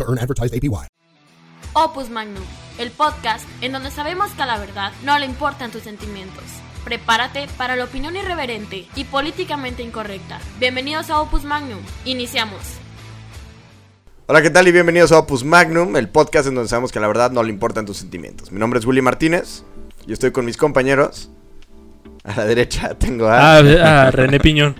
to earn advertised APY. Opus Magnum, el podcast en donde sabemos que a la verdad no le importan tus sentimientos. Prepárate para la opinión irreverente y políticamente incorrecta. Bienvenidos a Opus Magnum. Iniciamos. Hola, ¿qué tal? Y bienvenidos a Opus Magnum, el podcast en donde sabemos que a la verdad no le importan tus sentimientos. Mi nombre es Willy Martínez y estoy con mis compañeros. A la derecha tengo a... Ah, ah, René Piñón.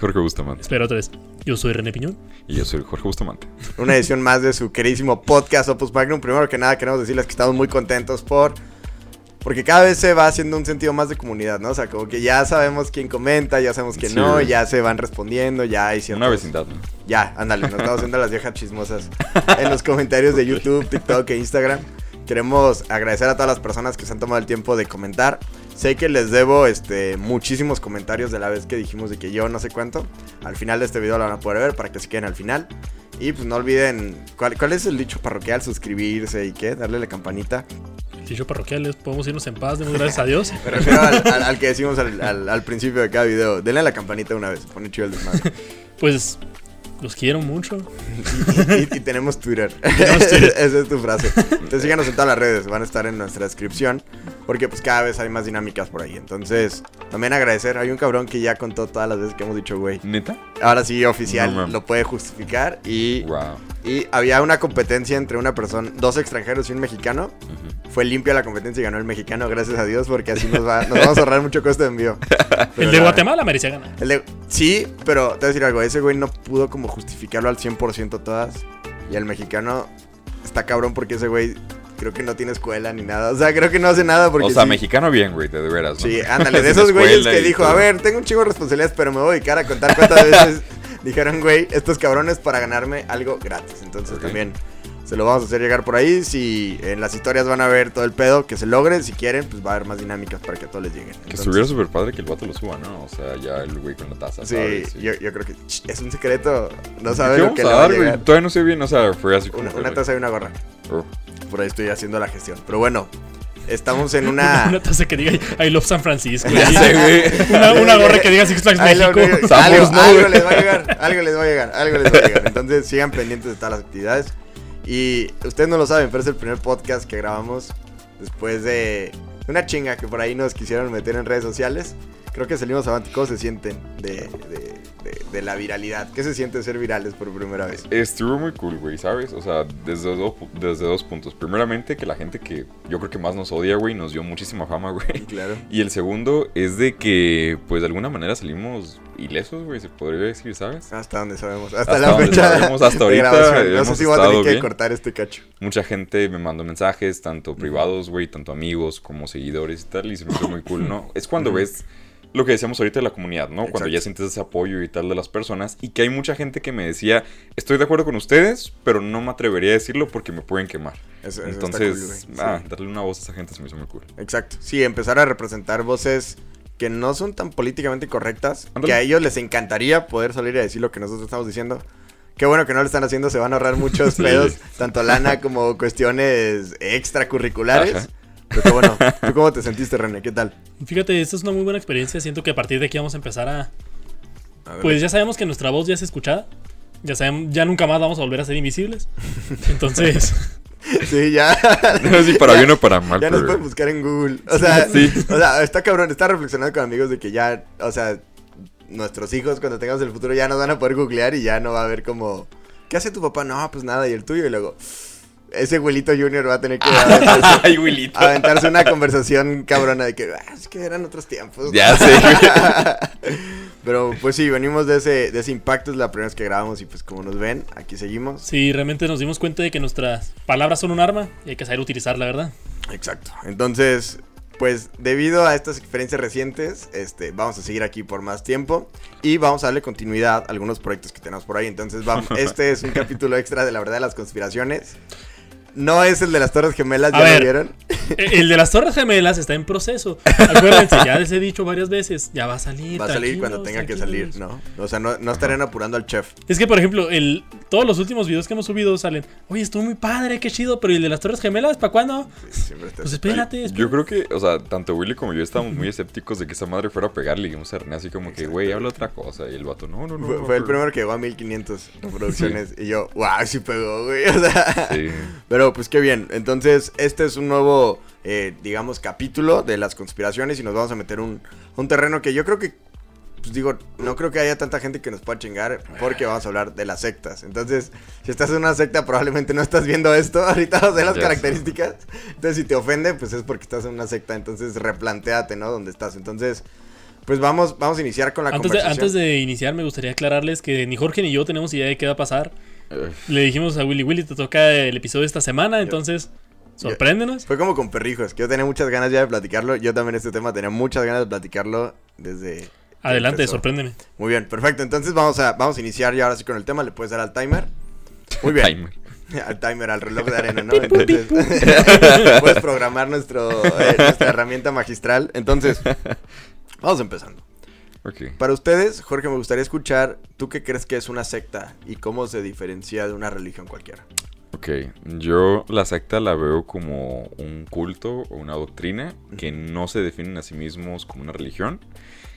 Jorge Bustamante. Espera otra vez. Yo soy René Piñón. Y yo soy Jorge Bustamante. una edición más de su queridísimo podcast Opus Magnum. Primero que nada queremos decirles que estamos muy contentos por... Porque cada vez se va haciendo un sentido más de comunidad, ¿no? O sea, como que ya sabemos quién comenta, ya sabemos quién Sí, no, ya se van respondiendo, ya hay ciertos... Una vecindad, ¿no? Ya, ándale, nos estamos haciendo las viejas chismosas en los comentarios de YouTube, TikTok e Instagram. Queremos agradecer a todas las personas que se han tomado el tiempo de comentar. Sé que les debo este, muchísimos comentarios de la vez que dijimos de que yo no sé cuánto. Al final de este video lo van a poder ver para que se queden al final. Y pues no olviden, ¿cuál, cuál es el dicho parroquial? Suscribirse y qué, darle la campanita. Dicho parroquiales, podemos irnos en paz, demos gracias a Dios. Me refiero al, al- al que decimos al, principio de cada video. Denle a la campanita una vez, pone chido el desmadre. Pues los quiero mucho. y, y tenemos Twitter. Tenemos Twitter. Esa es tu frase. Entonces síganos en todas las redes, van a estar en nuestra descripción. Porque pues cada vez hay más dinámicas por ahí. Entonces, también agradecer. Hay un cabrón que ya contó todas las veces que hemos dicho, güey. ¿Neta? Ahora sí, oficial, No lo puede justificar. Y, Wow. y había una competencia entre una persona, dos extranjeros y un mexicano. Fue limpia la competencia y ganó el mexicano, gracias a Dios, porque así nos, va, nos vamos a ahorrar mucho costo de envío. Pero el de la- Guatemala merecía ganar. el de- sí, pero te voy a decir algo. Ese güey no pudo como justificarlo al 100% todas. Y el mexicano está cabrón porque ese güey creo que no tiene escuela ni nada. O sea, creo que no hace nada porque. O sea, sí- mexicano bien, güey, de veras. ¿no? Sí, ándale, de esos güeyes que dijo, todo. a ver, tengo un chingo de responsabilidades, pero me voy a dedicar a contar cuántas veces dijeron, güey, estos cabrones para ganarme algo gratis. Entonces también se lo vamos a hacer llegar por ahí. Si en las historias van a ver todo el pedo, que se logre. Si quieren, pues va a haber más dinámicas para que a todos les lleguen. Que Entonces- estuviera súper padre que el vato lo suba, ¿no? O sea, ya el güey con la taza, Sí, ¿sabes? Yo, yo creo que es un secreto. No ¿Qué sabe lo que a le va a llegar. Todavía no sé bien, o sea, fue así como... Una, que, una taza y una gorra. oh. Por ahí estoy haciendo la gestión. Pero bueno, estamos en una. Una taza que diga I love San Francisco. Ya sé, güey. Una, una gorra que diga Six Flags México. algo, ¿no, algo les va a llegar, algo les va a llegar, algo les va a llegar. Entonces sigan pendientes de todas las actividades. Y ustedes no lo saben, pero es el primer podcast que grabamos después de una chinga que por ahí nos quisieron meter en redes sociales. Creo que salimos. ¿Cómo se sienten de- de- de la viralidad? ¿Qué se siente ser virales por primera vez? Estuvo muy cool, güey, ¿sabes? O sea, desde dos, desde dos puntos. Primeramente, que la gente que yo creo que más nos odia, güey, nos dio muchísima fama, güey. Claro. Y el segundo es de que, pues, de alguna manera salimos ilesos, güey, se podría decir, ¿sabes? Hasta donde sabemos. Hasta, Hasta la donde fecha. sabemos, hasta ahorita. No sé si voy a tener que bien. cortar este cacho. Mucha gente me mandó mensajes, tanto privados, güey, tanto amigos como seguidores y tal, y se me hizo muy cool, ¿no? Es cuando ves lo que decíamos ahorita de la comunidad, ¿no? Cuando ya sientes ese apoyo y tal de las personas, y que hay mucha gente que me decía, estoy de acuerdo con ustedes, pero no me atrevería a decirlo porque me pueden quemar. Eso- Entonces, cool, ah, Sí. darle una voz a esa gente se me hizo muy cool. Exacto. Sí, empezar a representar voces que no son tan políticamente correctas, que a ellos les encantaría poder salir a decir lo que nosotros estamos diciendo. Qué bueno que no lo están haciendo, se van a ahorrar muchos Sí. pedos, tanto lana como cuestiones extracurriculares. Ajá. Pero bueno. ¿Tú cómo te sentiste, René? ¿Qué tal? Fíjate, esta es una muy buena experiencia. Siento que a partir de aquí vamos a empezar a. A ver. Pues ya sabemos que nuestra voz ya es escuchada. Ya sabemos, ya nunca más vamos a volver a ser invisibles. Entonces, Sí, ya. No sé si para bien o para mal, Ya nos pueden buscar en Google. O sea, Sí. o sea, está cabrón. Está reflexionando con amigos de que ya, o sea, nuestros hijos cuando tengamos el futuro ya nos van a poder googlear y ya no va a haber como, ¿qué hace tu papá? No, pues nada, y el tuyo. Y luego, ese abuelito junior va a tener que aventarse, Ay, Wilito. aventarse una conversación cabrona de que, "Ah, es que eran otros tiempos. Ya sé. Pero pues sí, venimos de ese, de ese impacto. Es la primera vez que grabamos y pues como nos ven, aquí seguimos. sí, realmente nos dimos cuenta de que nuestras palabras son un arma y hay que saber utilizarla, ¿verdad? Exacto. Entonces, pues debido a estas experiencias recientes, este, vamos a seguir aquí por más tiempo y vamos a darle continuidad a algunos proyectos que tenemos por ahí. Entonces, vamos, este es un capítulo extra de la verdad de las conspiraciones. No es el de las Torres Gemelas, A ¿ya lo ver. vieron? Eh, El de las Torres Gemelas está en proceso. Acuérdense, ya les he dicho varias veces, ya va a salir. Va a salir cuando tenga que salir. ¿no? O sea, no, no estarían apurando al chef. Es que, por ejemplo, el, todos los últimos videos que hemos subido salen. Oye, estuvo muy padre, qué chido, pero ¿y el de las Torres Gemelas? ¿Para cuándo? Siempre está Pues espérate, espérate. Yo creo que, o sea, tanto Willy como yo estábamos muy escépticos de que esa madre fuera a pegarle. Y dijimos a René así como que, güey, habla otra cosa. Y el vato, no, no, no. Fue, no, fue el primero que llegó a 1500 reproducciones. Y yo, wow, sí pegó, güey. O sea, Sí. Pero pues qué bien. Entonces, este es un nuevo, eh, digamos, capítulo de las conspiraciones y nos vamos a meter un, un terreno que yo creo que, pues digo, no creo que haya tanta gente que nos pueda chingar porque vamos a hablar de las sectas. Entonces, si estás en una secta, probablemente no estás viendo esto. Ahorita vamos a ver las Ya. características. Entonces, si te ofende, pues es porque estás en una secta. Entonces, replantéate, ¿no? Dónde estás. Entonces, pues vamos, vamos a iniciar con la Antes de, conversación. antes de iniciar, me gustaría aclararles que ni Jorge ni yo tenemos idea de qué va a pasar. Le dijimos a Willy, Willy, te toca el episodio de esta semana, entonces, sorpréndenos. Fue como con perrijos, que yo tenía muchas ganas ya de platicarlo. Yo también este tema tenía muchas ganas de platicarlo desde... Adelante, empezó. sorpréndeme. Muy bien, perfecto. Entonces vamos a, vamos a iniciar ya ahora sí con el tema. Le puedes dar al timer. Muy bien. timer. al timer, al reloj de arena, ¿no? Entonces, puedes programar nuestro, eh, nuestra herramienta magistral. Entonces, vamos empezando. Ok. Para ustedes, Jorge, me gustaría escuchar, ¿tú qué crees que es una secta y cómo se diferencia de una religión cualquiera? Ok, yo la secta la veo como un culto o una doctrina que no se definen a sí mismos como una religión,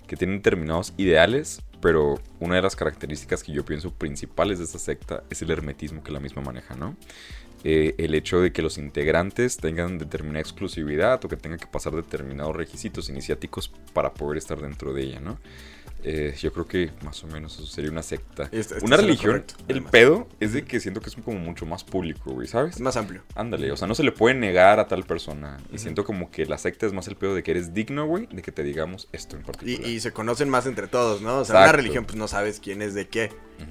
que tienen determinados ideales, pero una de las características que yo pienso principales de esta secta es el hermetismo que la misma maneja, ¿no? Eh, el hecho de que los integrantes tengan determinada exclusividad o que tengan que pasar determinados requisitos iniciáticos para poder estar dentro de ella, ¿no? Eh, yo creo que más o menos eso sería una secta. Esto- esto una religión, correcto, el además. pedo es de que siento que es como mucho más público, güey, ¿sabes? Es más amplio. Ándale, o sea, no se le puede negar a tal persona. Y siento como que la secta es más el pedo de que eres digno, güey, de que te digamos esto en particular. y se conocen más entre todos, ¿no? O sea, una religión, pues no sabes quién es de qué.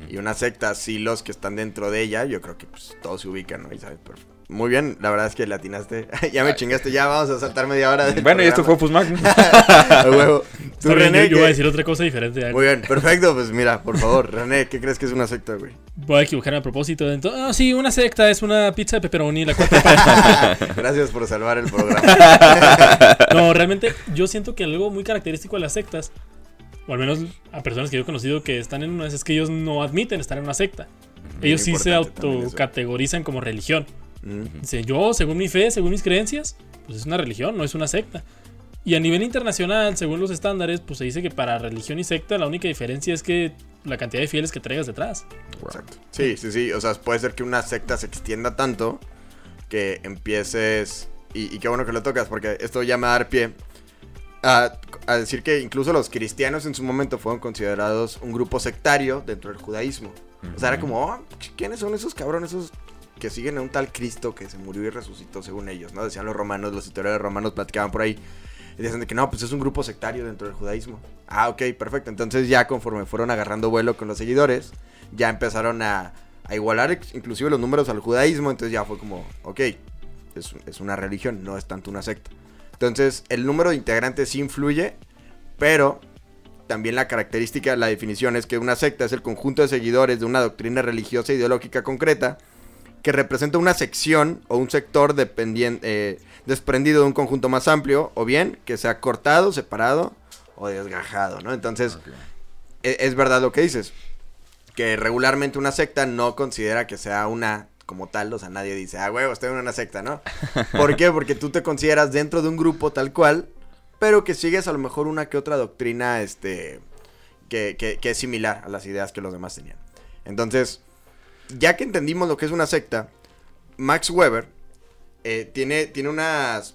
Y una secta, sí, los que están dentro de ella, yo creo que pues todos se ubican, ¿no? Y sabes, pero- Muy bien, la verdad es que le atinaste. ya me chingaste, ya vamos a saltar media hora. del Bueno, y esto fue Magnus. A huevo. Tú, Está bien, René, yo, yo voy a decir otra cosa diferente. Muy bien, perfecto. Pues mira, por favor, René, ¿qué crees que es una secta, güey? Voy a equivocarme a propósito. Entonces, ah, sí, una secta es una pizza de pepperoni, la cuarta parte. Gracias por salvar el programa. No, realmente yo siento que algo muy característico de las sectas, o al menos a personas que yo he conocido que están en una, es que ellos no admiten estar en una secta. Ellos sí se autocategorizan como religión. Dice, yo, según mi fe, según mis creencias, pues es una religión, no es una secta. Y a nivel internacional, según los estándares, pues se dice que para religión y secta la única diferencia es que la cantidad de fieles que traigas detrás. Exacto. Sí, sí, sí. O sea, puede ser que una secta se extienda tanto que empieces. Y, y qué bueno que lo tocas, porque esto ya me va a dar pie a, a decir que incluso los cristianos en su momento fueron considerados un grupo sectario dentro del judaísmo. O sea, era como, oh, ¿quiénes son esos cabrones? Esos que siguen a un tal Cristo que se murió y resucitó según ellos, ¿no? Decían los romanos, los historiadores romanos platicaban por ahí. Y decían de que no, pues es un grupo sectario dentro del judaísmo. Ah, ok, perfecto. Entonces ya conforme fueron agarrando vuelo con los seguidores, ya empezaron a, a igualar inclusive los números al judaísmo. Entonces ya fue como, ok, es, es una religión, no es tanto una secta. Entonces el número de integrantes sí influye, pero también la característica, la definición es que una secta es el conjunto de seguidores de una doctrina religiosa e ideológica concreta que representa una sección o un sector eh, desprendido de un conjunto más amplio, o bien que sea cortado, separado o desgajado, ¿no? Entonces, e- es, verdad lo que dices, que regularmente una secta no considera que sea una como tal, o sea, nadie dice, ah, huevo, estoy en una secta, ¿no? ¿Por qué? Porque tú te consideras dentro de un grupo tal cual, pero que sigues a lo mejor una que otra doctrina, este, que, que- que es similar a las ideas que los demás tenían. Entonces, ya que entendimos lo que es una secta, Max Weber eh, tiene, tiene unas,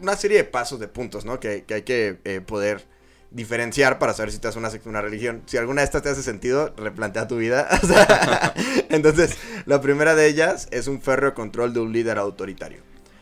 una serie de pasos, de puntos, ¿no? Que, que hay que eh, poder diferenciar para saber si te hace una secta o una religión. Si alguna de estas te hace sentido, replantea tu vida. O sea, entonces, la primera de ellas es un férreo control de un líder autoritario.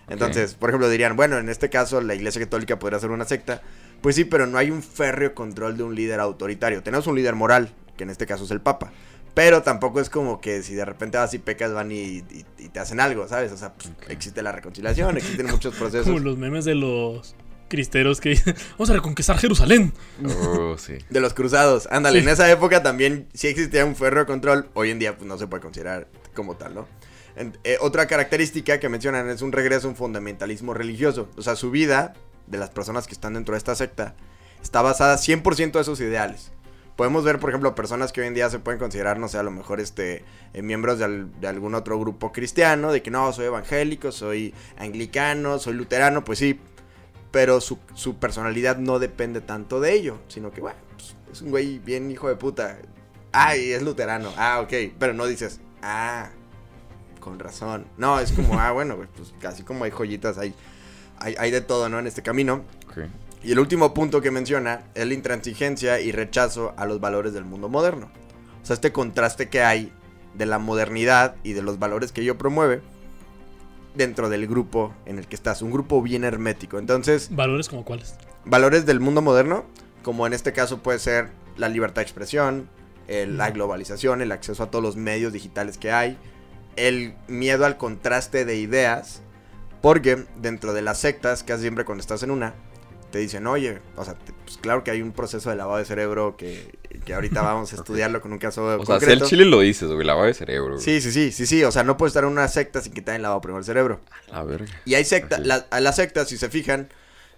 Entonces, por ejemplo, dirían, bueno, en este caso la Iglesia Católica podría ser una secta. Pues sí, pero no hay un férreo control de un líder autoritario. Tenemos un líder moral, que en este caso es el Papa. Pero tampoco es como que si de repente vas y pecas, van y, y- y te hacen algo, ¿sabes? O sea, pues, existe la reconciliación, existen muchos procesos. Como los memes de los cristeros que dicen, vamos a reconquistar Jerusalén. Oh, sí. De los cruzados. Ándale, Sí. en esa época también sí existía un ferro de control. Hoy en día pues no se puede considerar como tal, ¿no? En- eh, otra característica que mencionan es un regreso a un fundamentalismo religioso. O sea, su vida de las personas que están dentro de esta secta está basada 100% de esos ideales. Podemos ver, por ejemplo, personas que hoy en día se pueden considerar, no sé, a lo mejor este, eh, miembros de, al- de algún otro grupo cristiano, de que no, soy evangélico, soy anglicano, soy luterano, pues sí, pero su, su personalidad no depende tanto de ello, sino que, bueno, pues, es un güey bien hijo de puta. Ay, es luterano. Ah, ok. Pero no dices, ah, con razón. No, es como, ah, bueno, pues casi como hay joyitas, hay, hay, hay de todo, ¿no? En este camino. Ok. Y el último punto que menciona es la intransigencia y rechazo a los valores del mundo moderno. O sea, este contraste que hay de la modernidad y de los valores que ello promueve dentro del grupo en el que estás. Un grupo bien hermético. Entonces, Valores como cuáles. valores del mundo moderno, como en este caso puede ser la libertad de expresión, el- la globalización, el acceso a todos los medios digitales que hay, el miedo al contraste de ideas, porque dentro de las sectas, casi siempre cuando estás en una, te dicen, oye, o sea, te- pues claro que hay un proceso de lavado de cerebro que, que ahorita vamos a estudiarlo con un caso O sea, si el chile lo dices, güey, lavado de cerebro. güey. Sí, sí, sí, sí, sí, o sea, no puedes estar en una secta sin que te hayan lavado primero el cerebro. A ver. Y hay secta, Así. la- a las sectas, si se fijan,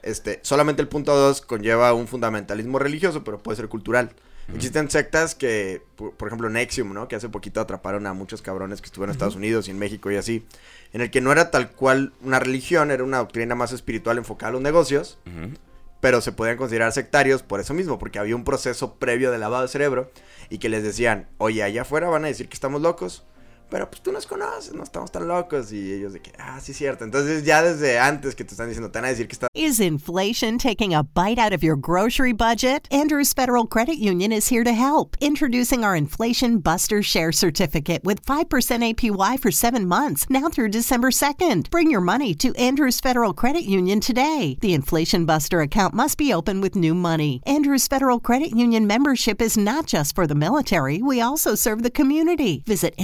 este, solamente el punto 2 conlleva un fundamentalismo religioso, pero puede ser cultural. Existen sectas que, por, por ejemplo, Nexium, ¿no? Que hace poquito atraparon a muchos cabrones que estuvieron en Estados Unidos y en México y así. En el que no era tal cual una religión, era una doctrina más espiritual enfocada a los negocios, pero se podían considerar sectarios por eso mismo, porque había un proceso previo de lavado de cerebro y que les decían, oye, allá afuera van a decir que estamos locos, pero pues tú nos conoces, no estamos tan locos. Y ellos de que, ah, sí, cierto. Entonces ya desde antes que te están diciendo, te van a decir que estás Is inflation taking a bite out of your grocery budget? Andrews Federal Credit Union is here to help. Introducing our Inflation Buster Share Certificate with 5% APY for seven months, now through December 2nd. Bring your money to Andrews Federal Credit Union today. The Inflation Buster account must be open with new money. Andrews Federal Credit Union membership is not just for the military, we also serve the community. Visit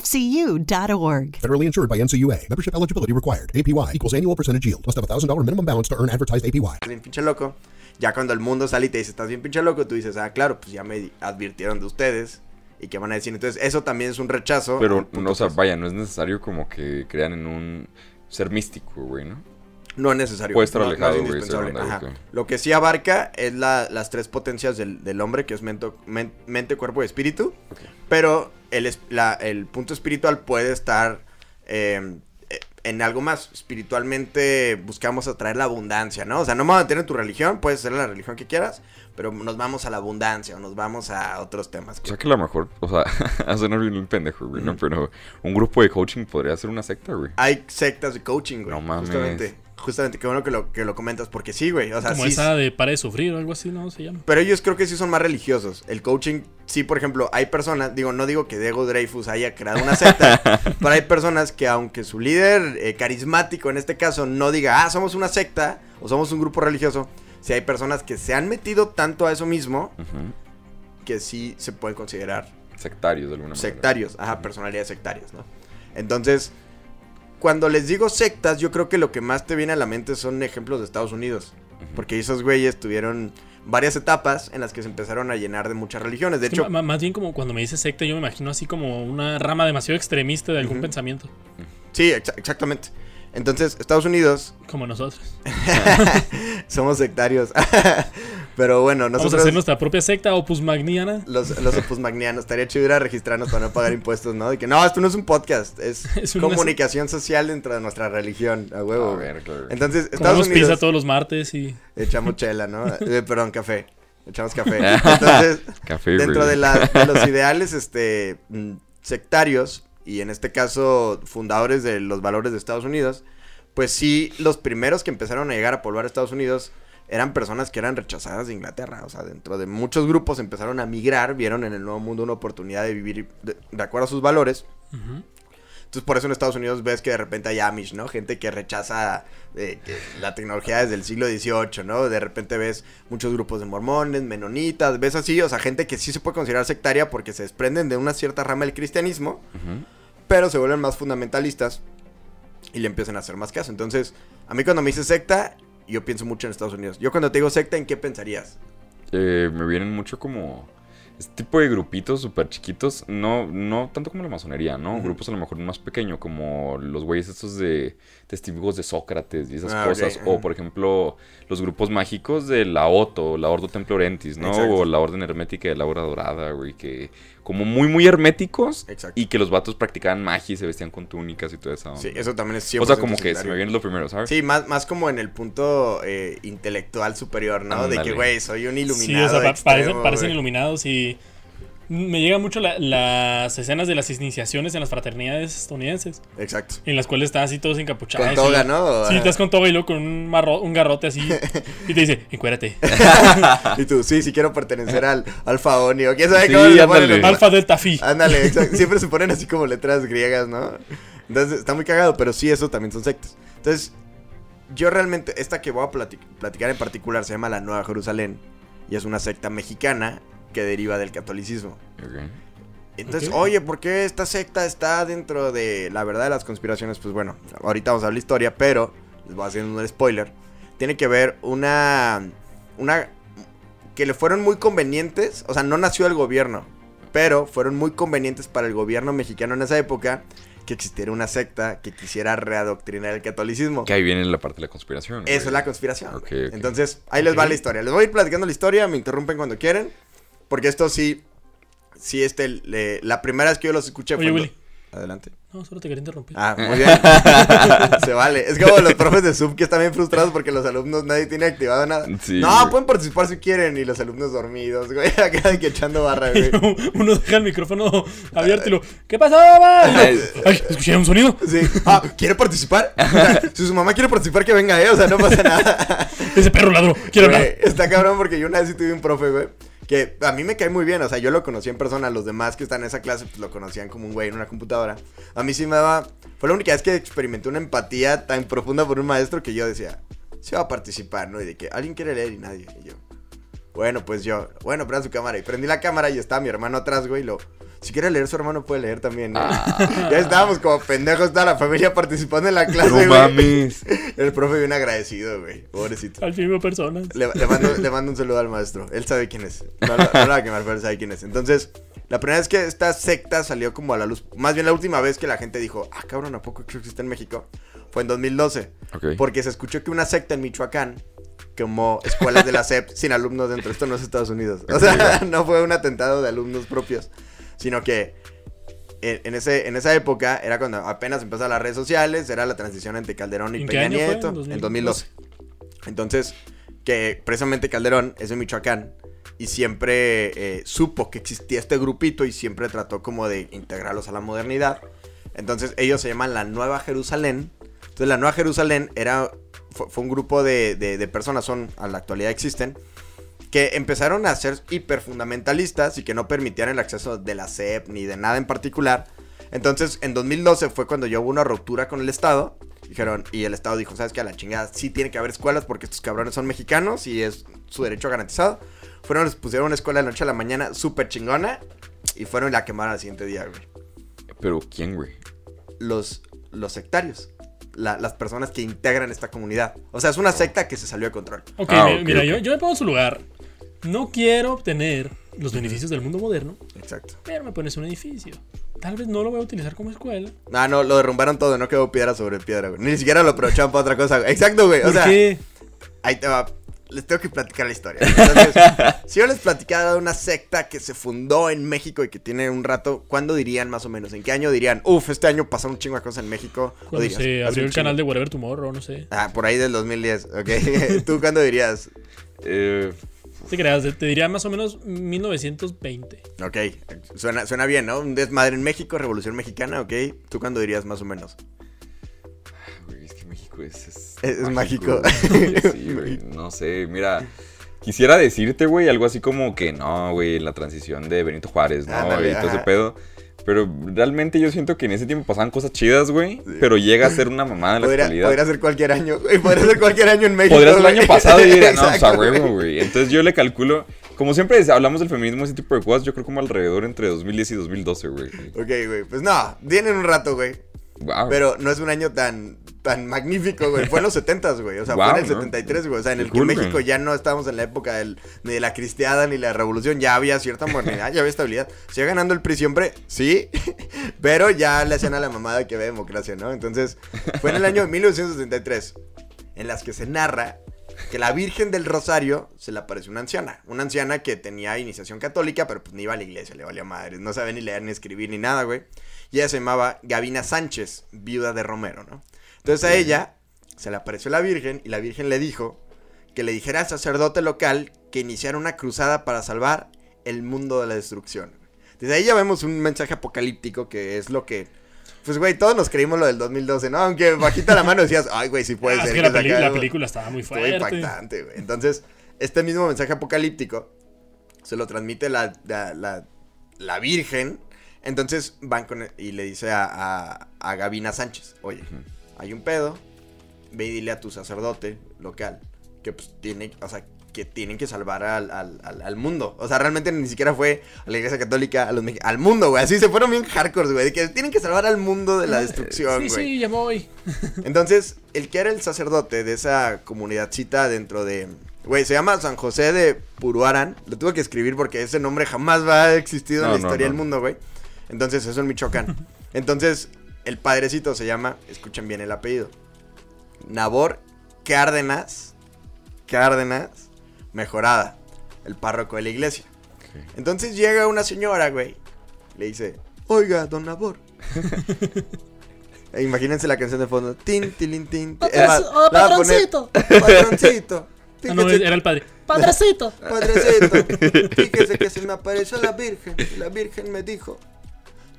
andrewsfcu.org. Federally insured by NCUA. Membership eligibility required. APY equals annual percentage yield. Must have a $1,000 minimum balance to earn advertised APY. bien pinche loco. Ya cuando el mundo sale y te dice, estás bien pinche loco, tú dices, ah, claro, pues ya me advirtieron de ustedes. ¿Y qué van a decir? Entonces, eso también es un rechazo. Pero, no, o sea, tres. vaya, no es necesario como que crean en un ser místico, güey, ¿no? No es necesario. Puede estar no- no alejado, es güey, ajá. Lo que sí abarca es la- las tres potencias del, del hombre, que es mento- men- mente, cuerpo y espíritu. Pero el, la- el punto espiritual puede estar eh, en algo más. Espiritualmente buscamos atraer la abundancia, ¿no? O sea, no me voy a meter en tu religión, puedes ser la religión que quieras, pero nos vamos a la abundancia o nos vamos a otros temas. O sea que a lo mejor, o sea, bien el pendejo, güey, ¿no? Pero un grupo de coaching podría ser una secta, güey. Hay sectas de coaching, güey. No mames. Justamente, justamente, qué bueno que lo, que lo comentas, porque sí, güey. O sea, Como sí, esa de para de sufrir o algo así, ¿no? Se llama. Pero ellos creo que sí son más religiosos. El coaching, sí, por ejemplo, hay personas, digo, no digo que Diego Dreyfus haya creado una secta, pero hay personas que aunque su líder eh, carismático en este caso no diga, ah, somos una secta o somos un grupo religioso, sí hay personas que se han metido tanto a eso mismo que sí se pueden considerar Sectarios de alguna manera. sectarios, ajá, personalidades sectarias, ¿no? Entonces, cuando les digo sectas, yo creo que lo que más te viene a la mente son ejemplos de Estados Unidos. Porque esos güeyes tuvieron varias etapas en las que se empezaron a llenar de muchas religiones. De hecho, más bien como cuando me dice secta, yo me imagino así como una rama demasiado extremista de algún pensamiento. sí, exa- exactamente. Entonces, Estados Unidos, Como nosotros. somos sectarios. Pero bueno, Vamos a nosotros, hacer nuestra propia secta, Opus Magniana. los, los opusmagnianos, estaría chido ir a registrarnos para no pagar impuestos, ¿no? De que no, esto no es un podcast, es, Es una- comunicación social dentro de nuestra religión, a huevo. A ver, claro. Entonces, Estados Comemos Unidos. pizza todos los martes y Echamos chela, ¿no? Eh, perdón, café. Echamos café. Entonces, Café, dentro de, la- de los ideales este, mm, sectarios, y en este caso fundadores de los valores de Estados Unidos, pues sí, los primeros que empezaron a llegar a poblar Estados Unidos eran personas que eran rechazadas de Inglaterra. O sea, dentro de muchos grupos empezaron a migrar, vieron en el Nuevo Mundo una oportunidad de vivir de, de acuerdo a sus valores. Entonces, por eso en Estados Unidos ves que de repente hay Amish, ¿no? Gente que rechaza eh, la tecnología desde el siglo XVIII, ¿no? De repente ves muchos grupos de mormones, menonitas, ves así, o sea, gente que sí se puede considerar sectaria porque se desprenden de una cierta rama del cristianismo, pero se vuelven más fundamentalistas y le empiezan a hacer más caso. Entonces, a mí cuando me dice secta, yo pienso mucho en Estados Unidos. Yo cuando te digo secta, ¿en qué pensarías? Eh, me vienen mucho como este tipo de grupitos súper chiquitos, no, no tanto como la masonería, ¿no? Grupos a lo mejor más pequeños, como los güeyes estos de testigos de Sócrates y esas Ah, cosas. O, por ejemplo, los grupos mágicos de la Oto, la Ordo Templo Orientis, ¿no? Exacto. O la Orden Hermética de la Aura Dorada, güey, que como muy, muy herméticos. Exacto. Y que los vatos practicaban magia y se vestían con túnicas y todo eso. Sí, eso también es 100% O sea, como que se me viene lo primero, ¿sabes? Sí, más, más como en el punto eh, intelectual superior, ¿no? De que, güey, soy un Sí, iluminado. o sea, extremo, parecen, iluminados y me llegan mucho la- las escenas de las iniciaciones en las fraternidades estadounidenses, Exacto. en las cuales están así todos encapuchados. Con toga, y- ¿no? Sí, estás con toga y luego con un, marro- un garrote así y te dice, encuérate. y tú, sí, sí quiero pertenecer al Alfa Oni o quién sabe Sí, cómo le ponen los- Alfa Delta Phi. Ándale, exacto. Siempre se ponen así como letras griegas, ¿no? Entonces está muy cagado, pero sí, eso también son sectas. Entonces, yo realmente, esta que voy a plati- platicar en particular se llama la Nueva Jerusalén y es una secta mexicana que deriva del catolicismo. Ok. Entonces, oye, ¿por qué esta secta está dentro de la verdad de las conspiraciones? Pues bueno, ahorita vamos a ver la historia, pero les voy haciendo un spoiler. Tiene que ver una. Una. que le fueron muy convenientes. O sea, no nació del gobierno. Pero fueron muy convenientes para el gobierno mexicano en esa época. Que existiera una secta que quisiera readoctrinar el catolicismo. Que ahí viene la parte de la conspiración. Eso es la conspiración. Entonces, ahí les va la historia. Les voy a ir platicando la historia, me interrumpen cuando quieren. Porque esto sí, sí, este, le- la primera vez que yo los escuché Oye, fue... Willy. Adelante. No, solo te quería interrumpir. Ah, muy bien. Se vale. Es como los profes de sub que están bien frustrados porque los alumnos nadie tiene activado nada. Sí, no, güey. pueden participar si quieren y los alumnos dormidos, güey. Acá de que echando barra, güey. Uno deja el micrófono abierto y lo, ¿qué pasó, mamá? Ay, escuché un sonido. Sí. Ah, ¿quiere participar? O sea, si su mamá quiere participar, que venga, eh. O sea, no pasa nada. Ese perro ladró, quiere hablar. Está cabrón porque yo una vez sí tuve un profe, güey. Que a mí me cae muy bien, o sea, yo lo conocí en persona, los demás que están en esa clase, pues lo conocían como un güey en una computadora. A mí sí me daba. Fue la única vez que experimenté una empatía tan profunda por un maestro que yo decía, sí va a participar, ¿no? Y de que alguien quiere leer y nadie. Y yo, bueno, pues yo, bueno, prenda su cámara. Y prendí la cámara y estaba mi hermano atrás, güey. Y lo, si quiere leer, su hermano puede leer también, ¿no? ya estábamos como pendejos, toda la familia participando en la clase, No güey. mames. El profe bien agradecido, güey. Pobrecito. Al fin veo personas. Le, le mando, le mando un saludo al maestro. Él sabe quién es. No, lo- no lo va a quemar, pero él sabe quién es. Entonces, la primera vez que esta secta salió como a la luz, más bien la última vez que la gente dijo, ah, cabrón, ¿a poco existe en México? Fue en 2012. Ok. Porque se escuchó que una secta en Michoacán como escuelas de la SEP sin alumnos dentro. Esto no es Estados Unidos. O sea, no fue un atentado de alumnos propios, sino que en, ese, en esa época era cuando apenas empezaron las redes sociales, era la transición entre Calderón y ¿En qué Peña? Nieto. ¿En En 2012. Entonces, que precisamente Calderón es de Michoacán y siempre eh, supo que existía este grupito y siempre trató como de integrarlos a la modernidad. Entonces ellos se llaman la Nueva Jerusalén. Entonces la Nueva Jerusalén era, fue, fue un grupo de, de- de personas, son, a la actualidad existen, que empezaron a ser hiperfundamentalistas y que no permitían el acceso de la SEP ni de nada en particular. Entonces en 2012 fue cuando ya hubo una ruptura con el Estado. Dijeron, y el Estado dijo, ¿sabes qué? A la chingada sí tiene que haber escuelas porque estos cabrones son mexicanos y es su derecho garantizado. Fueron, les pusieron una escuela de noche a la mañana súper chingona y fueron y la quemaron al siguiente día, güey. Pero ¿quién, güey? Los, los sectarios. La- las personas que integran esta comunidad. O sea, es una secta que se salió de control. Ok, Ah, mi- ok, mira. Yo, yo me pongo en su lugar. No quiero obtener los beneficios del mundo moderno, Exacto. pero me pones un edificio. Tal vez no lo voy a utilizar como escuela. Ah, no, lo derrumbaron todo, no quedó piedra sobre piedra, güey. Ni siquiera lo aprovechaban para otra cosa, güey. Exacto, güey. O ¿Por sea, qué? ahí te va. Les tengo que platicar la historia. Entonces, si yo les platicara de una secta que se fundó en México y que tiene un rato, ¿cuándo dirían más o menos? ¿En qué año dirían? Uf, este año pasaron un chingo de cosas en México. O Cuando dirías, se "Hace abrió el canal chingo". de Whatever Tomorrow, no sé. Ah, por ahí del 2010, ok. ¿Tú cuándo dirías? Eh, Te creas, te diría más o menos 1920. Ok, suena, suena bien, ¿no? Un desmadre en México, revolución mexicana, ok. ¿Tú cuándo dirías más o menos? güey, es que México es... Es, Es- mágico. güey. Sí, güey, no sé, mira... Quisiera decirte, güey, algo así como que no, güey, la transición de Benito Juárez, ¿no? Ándale, y todo ese pedo. Pero realmente yo siento que en ese tiempo pasaban cosas chidas, güey. Pero llega a ser una mamada en la Podría, actualidad. podría ser cualquier año, güey. Podría ser cualquier año en México. Podría ser el año pasado y diría, no, pues huevo, güey. güey. Entonces yo le calculo, como siempre hablamos del feminismo, ese tipo de cosas, yo creo como alrededor entre 2010 y 2012, güey. Ok, güey. Pues no, tienen un rato, güey. Wow. Pero no es un año tan, tan magnífico, güey. Fue en los 70 güey. O sea, Wow, fue en el ¿no? 73, güey. O sea, en el cool, que México ya no estábamos en la época del, ni de la cristiada ni la revolución. Ya había cierta modernidad, ya había estabilidad. Sigue ganando el PRI siempre, sí. pero ya le hacían a la mamada que ve democracia, ¿no? Entonces, fue en el año 1973 en las que se narra que la Virgen del Rosario se le apareció una anciana. Una anciana que tenía iniciación católica, pero pues ni iba a la iglesia, le valía madre. No sabía ni leer ni escribir ni nada, güey. Y ella se llamaba Gavina Sánchez, viuda de Romero, ¿no? Entonces a ella se le apareció la Virgen y la Virgen le dijo que le dijera al sacerdote local que iniciara una cruzada para salvar el mundo de la destrucción. Desde ahí ya vemos un mensaje apocalíptico que es lo que... Pues, güey, todos nos creímos lo del 2012, ¿no? Aunque bajita la mano decías, ay, güey, sí puede Ah, es ser. que que la, peli- sacaron- la película estaba muy Estuvo fuerte. impactante, güey. Entonces, este mismo mensaje apocalíptico se lo transmite la, la- la Virgen. Entonces van con y le dice a, a, a Gavina Sánchez, oye, hay un pedo, ve y dile a tu sacerdote local que pues tiene, o sea, que tienen que salvar al, al, al- al mundo. O sea, realmente ni siquiera fue a la iglesia católica, a los mex- al mundo, güey. Así se fueron bien hardcore, güey. Que tienen que salvar al mundo de la destrucción, Sí, güey. sí, ya voy. Entonces, el que era el sacerdote de esa comunidadcita dentro de... Güey, se llama San José de Puruaran. Lo tuve que escribir porque ese nombre jamás va a haber existido en No, la no, historia no. del mundo, güey. Entonces, eso en Michoacán. Entonces, el padrecito se llama, escuchen bien el apellido, Nabor Cárdenas, Cárdenas Mejorada, el párroco de la iglesia. Entonces llega una señora, güey, le dice, oiga, don Nabor. E imagínense la canción de fondo. Tin, tilin, tin. Es oh, patroncito. Patroncito. Ah, no, era el padre. Padrecito. Padrecito, fíjese que se me apareció la Virgen. Y la Virgen me dijo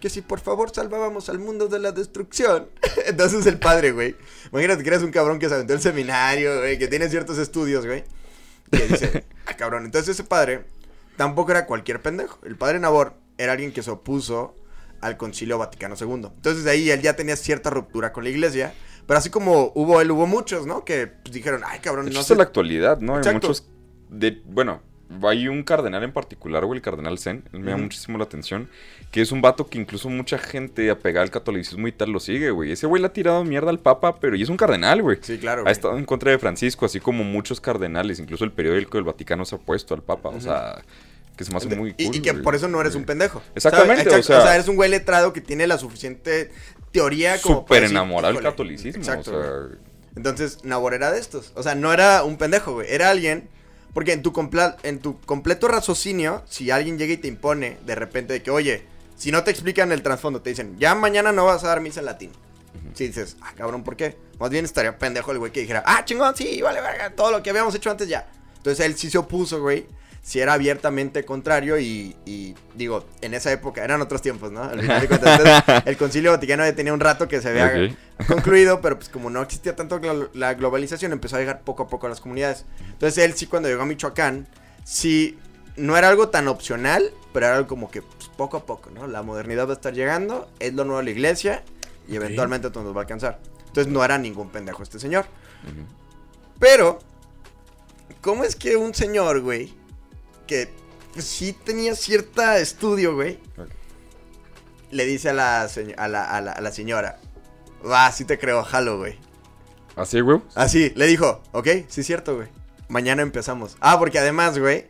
que si por favor salvábamos al mundo de la destrucción. Entonces el padre, güey. Imagínate que eres un cabrón que se aventó el seminario, güey, que tiene ciertos estudios, güey. Que dice, ah, cabrón. Entonces ese padre tampoco era cualquier pendejo. El padre Nabor era alguien que se opuso al Concilio Vaticano II. Entonces de ahí él ya tenía cierta ruptura con la iglesia. Pero así como hubo él, hubo muchos, ¿no? Que pues, dijeron, ay, cabrón, no sé. la actualidad, ¿no? Hay muchos. De, bueno, hay un cardenal en particular, güey, el cardenal Zen. él Me llama Ujú. muchísimo la atención. Que es un vato que incluso mucha gente apegada al catolicismo y tal lo sigue, güey. Ese güey le ha tirado mierda al papa, pero y es un cardenal, güey. Sí, claro. Ha güey. estado en contra de Francisco, así como muchos cardenales. Incluso el periódico del Vaticano se ha puesto al papa. O sea, que se me hace muy cool. y, que güey. por eso no eres un pendejo. Exactamente, ¿Sabes? o sea- eres un güey letrado que tiene la suficiente teoría como Súper enamorado del catolicismo. Exacto. o sea, güey. Entonces, Nabor era de estos. O sea, no era un pendejo, güey. Era alguien. Porque en tu, en tu completo raciocinio, si alguien llega y te impone de repente de que, oye, si no te explican el trasfondo, te dicen, ya mañana no vas a dar misa en latín. Si dices, ah, cabrón, ¿por qué? Más bien estaría pendejo el güey que dijera, ah, chingón, sí, vale, verga, todo lo que habíamos hecho antes ya. Entonces él sí se opuso, güey. Si era abiertamente contrario y, y, digo, en esa época eran otros tiempos, ¿no? Al final de cuentas, entonces, el concilio vaticano ya tenía un rato que se había concluido, pero pues como no existía tanto la globalización, empezó a llegar poco a poco a las comunidades. Entonces él sí cuando llegó a Michoacán, sí, no era algo tan opcional, pero era algo como que pues, poco a poco, ¿no? La modernidad va a estar llegando, es lo nuevo de la iglesia y eventualmente todo nos va a alcanzar. Entonces no era ningún pendejo este señor. Pero, ¿cómo es que un señor, güey, que pues, sí tenía cierta estudio, güey, le dice a la, señ- a la, a la, a la señora, va, sí te creo, jalo, güey. ¿Así, güey? Así, le dijo, ok, sí es cierto, güey. Mañana empezamos. Ah, porque además, güey,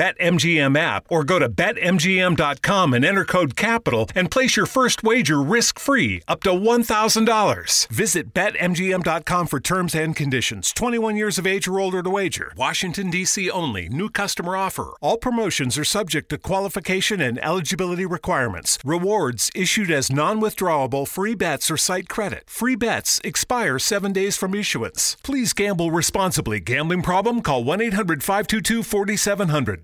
BetMGM app or go to BetMGM.com and enter code CAPITAL and place your first wager risk free up to $1,000. Visit BetMGM.com for terms and conditions. 21 years of age or older to wager. Washington, D.C. only. New customer offer. All promotions are subject to qualification and eligibility requirements. Rewards issued as non withdrawable free bets or site credit. Free bets expire seven days from issuance. Please gamble responsibly. Gambling problem? Call 1 800 522 4700.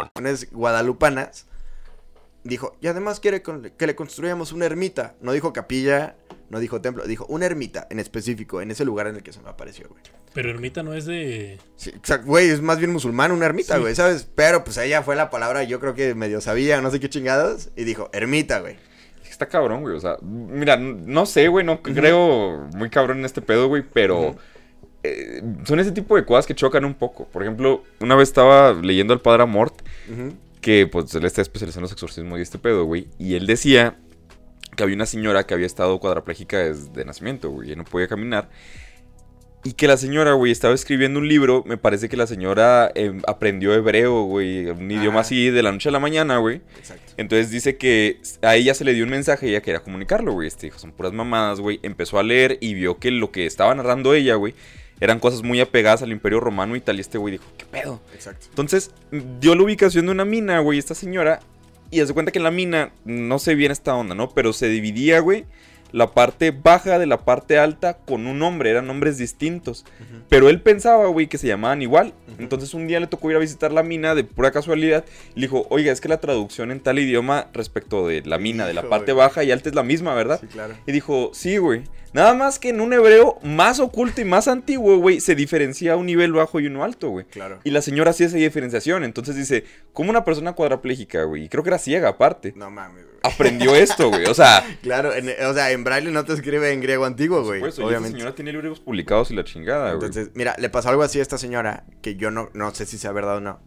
guadalupanas, dijo, y además quiere que le construyamos una ermita. No dijo capilla, no dijo templo, dijo una ermita en específico, en ese lugar en el que se me apareció, güey. Pero ermita no es de... Sí, exacto, güey, es más bien musulmán una ermita, güey, ¿sabes? Pero pues ella fue la palabra, yo creo que medio sabía, no sé qué chingados, y dijo, ermita, güey. Está cabrón, güey, o sea, mira, no sé, güey, no creo muy cabrón en este pedo, güey, pero... Eh, son ese tipo de cosas que chocan un poco. Por ejemplo, una vez estaba leyendo al padre Amort, que pues él está especializado en los exorcismos y este pedo, güey. Y él decía que había una señora que había estado cuadraplégica desde nacimiento, güey, y no podía caminar. Y que la señora, güey, estaba escribiendo un libro. Me parece que la señora em, aprendió hebreo, güey. Un idioma así de la noche a la mañana, güey. Exacto. Entonces dice que a ella se le dio un mensaje y ella quería comunicarlo, güey. Este, son puras mamadas, güey. Empezó a leer y vio que lo que estaba narrando ella, güey, eran cosas muy apegadas al Imperio Romano y tal. Y este güey dijo, ¿qué pedo? Exacto. Entonces dio la ubicación de una mina, güey, esta señora. Y hace cuenta que en la mina, no sé bien esta onda, ¿no? Pero se dividía, güey, la parte baja de la parte alta con un nombre, eran nombres distintos. Pero él pensaba, güey, que se llamaban igual. Entonces un día le tocó ir a visitar la mina de pura casualidad. Y le dijo, oiga, es que la traducción en tal idioma respecto de la mina, de la parte baja y alta es la misma, ¿verdad? Sí, claro. Y dijo, sí, güey. Nada más que en un hebreo más oculto y más antiguo, güey, se diferencia un nivel bajo y uno alto, güey. Claro. Y la señora hacía esa diferenciación. Entonces dice, como una persona cuadraplégica, güey. Y creo que era ciega aparte. No mames, güey. Aprendió esto, güey. O sea. claro, o sea, en braille no te escribe en griego antiguo, güey. Obviamente. La señora tiene libros publicados y la chingada, güey. Entonces, mira, le pasó algo así a esta señora que yo no, no sé si sea verdad o no.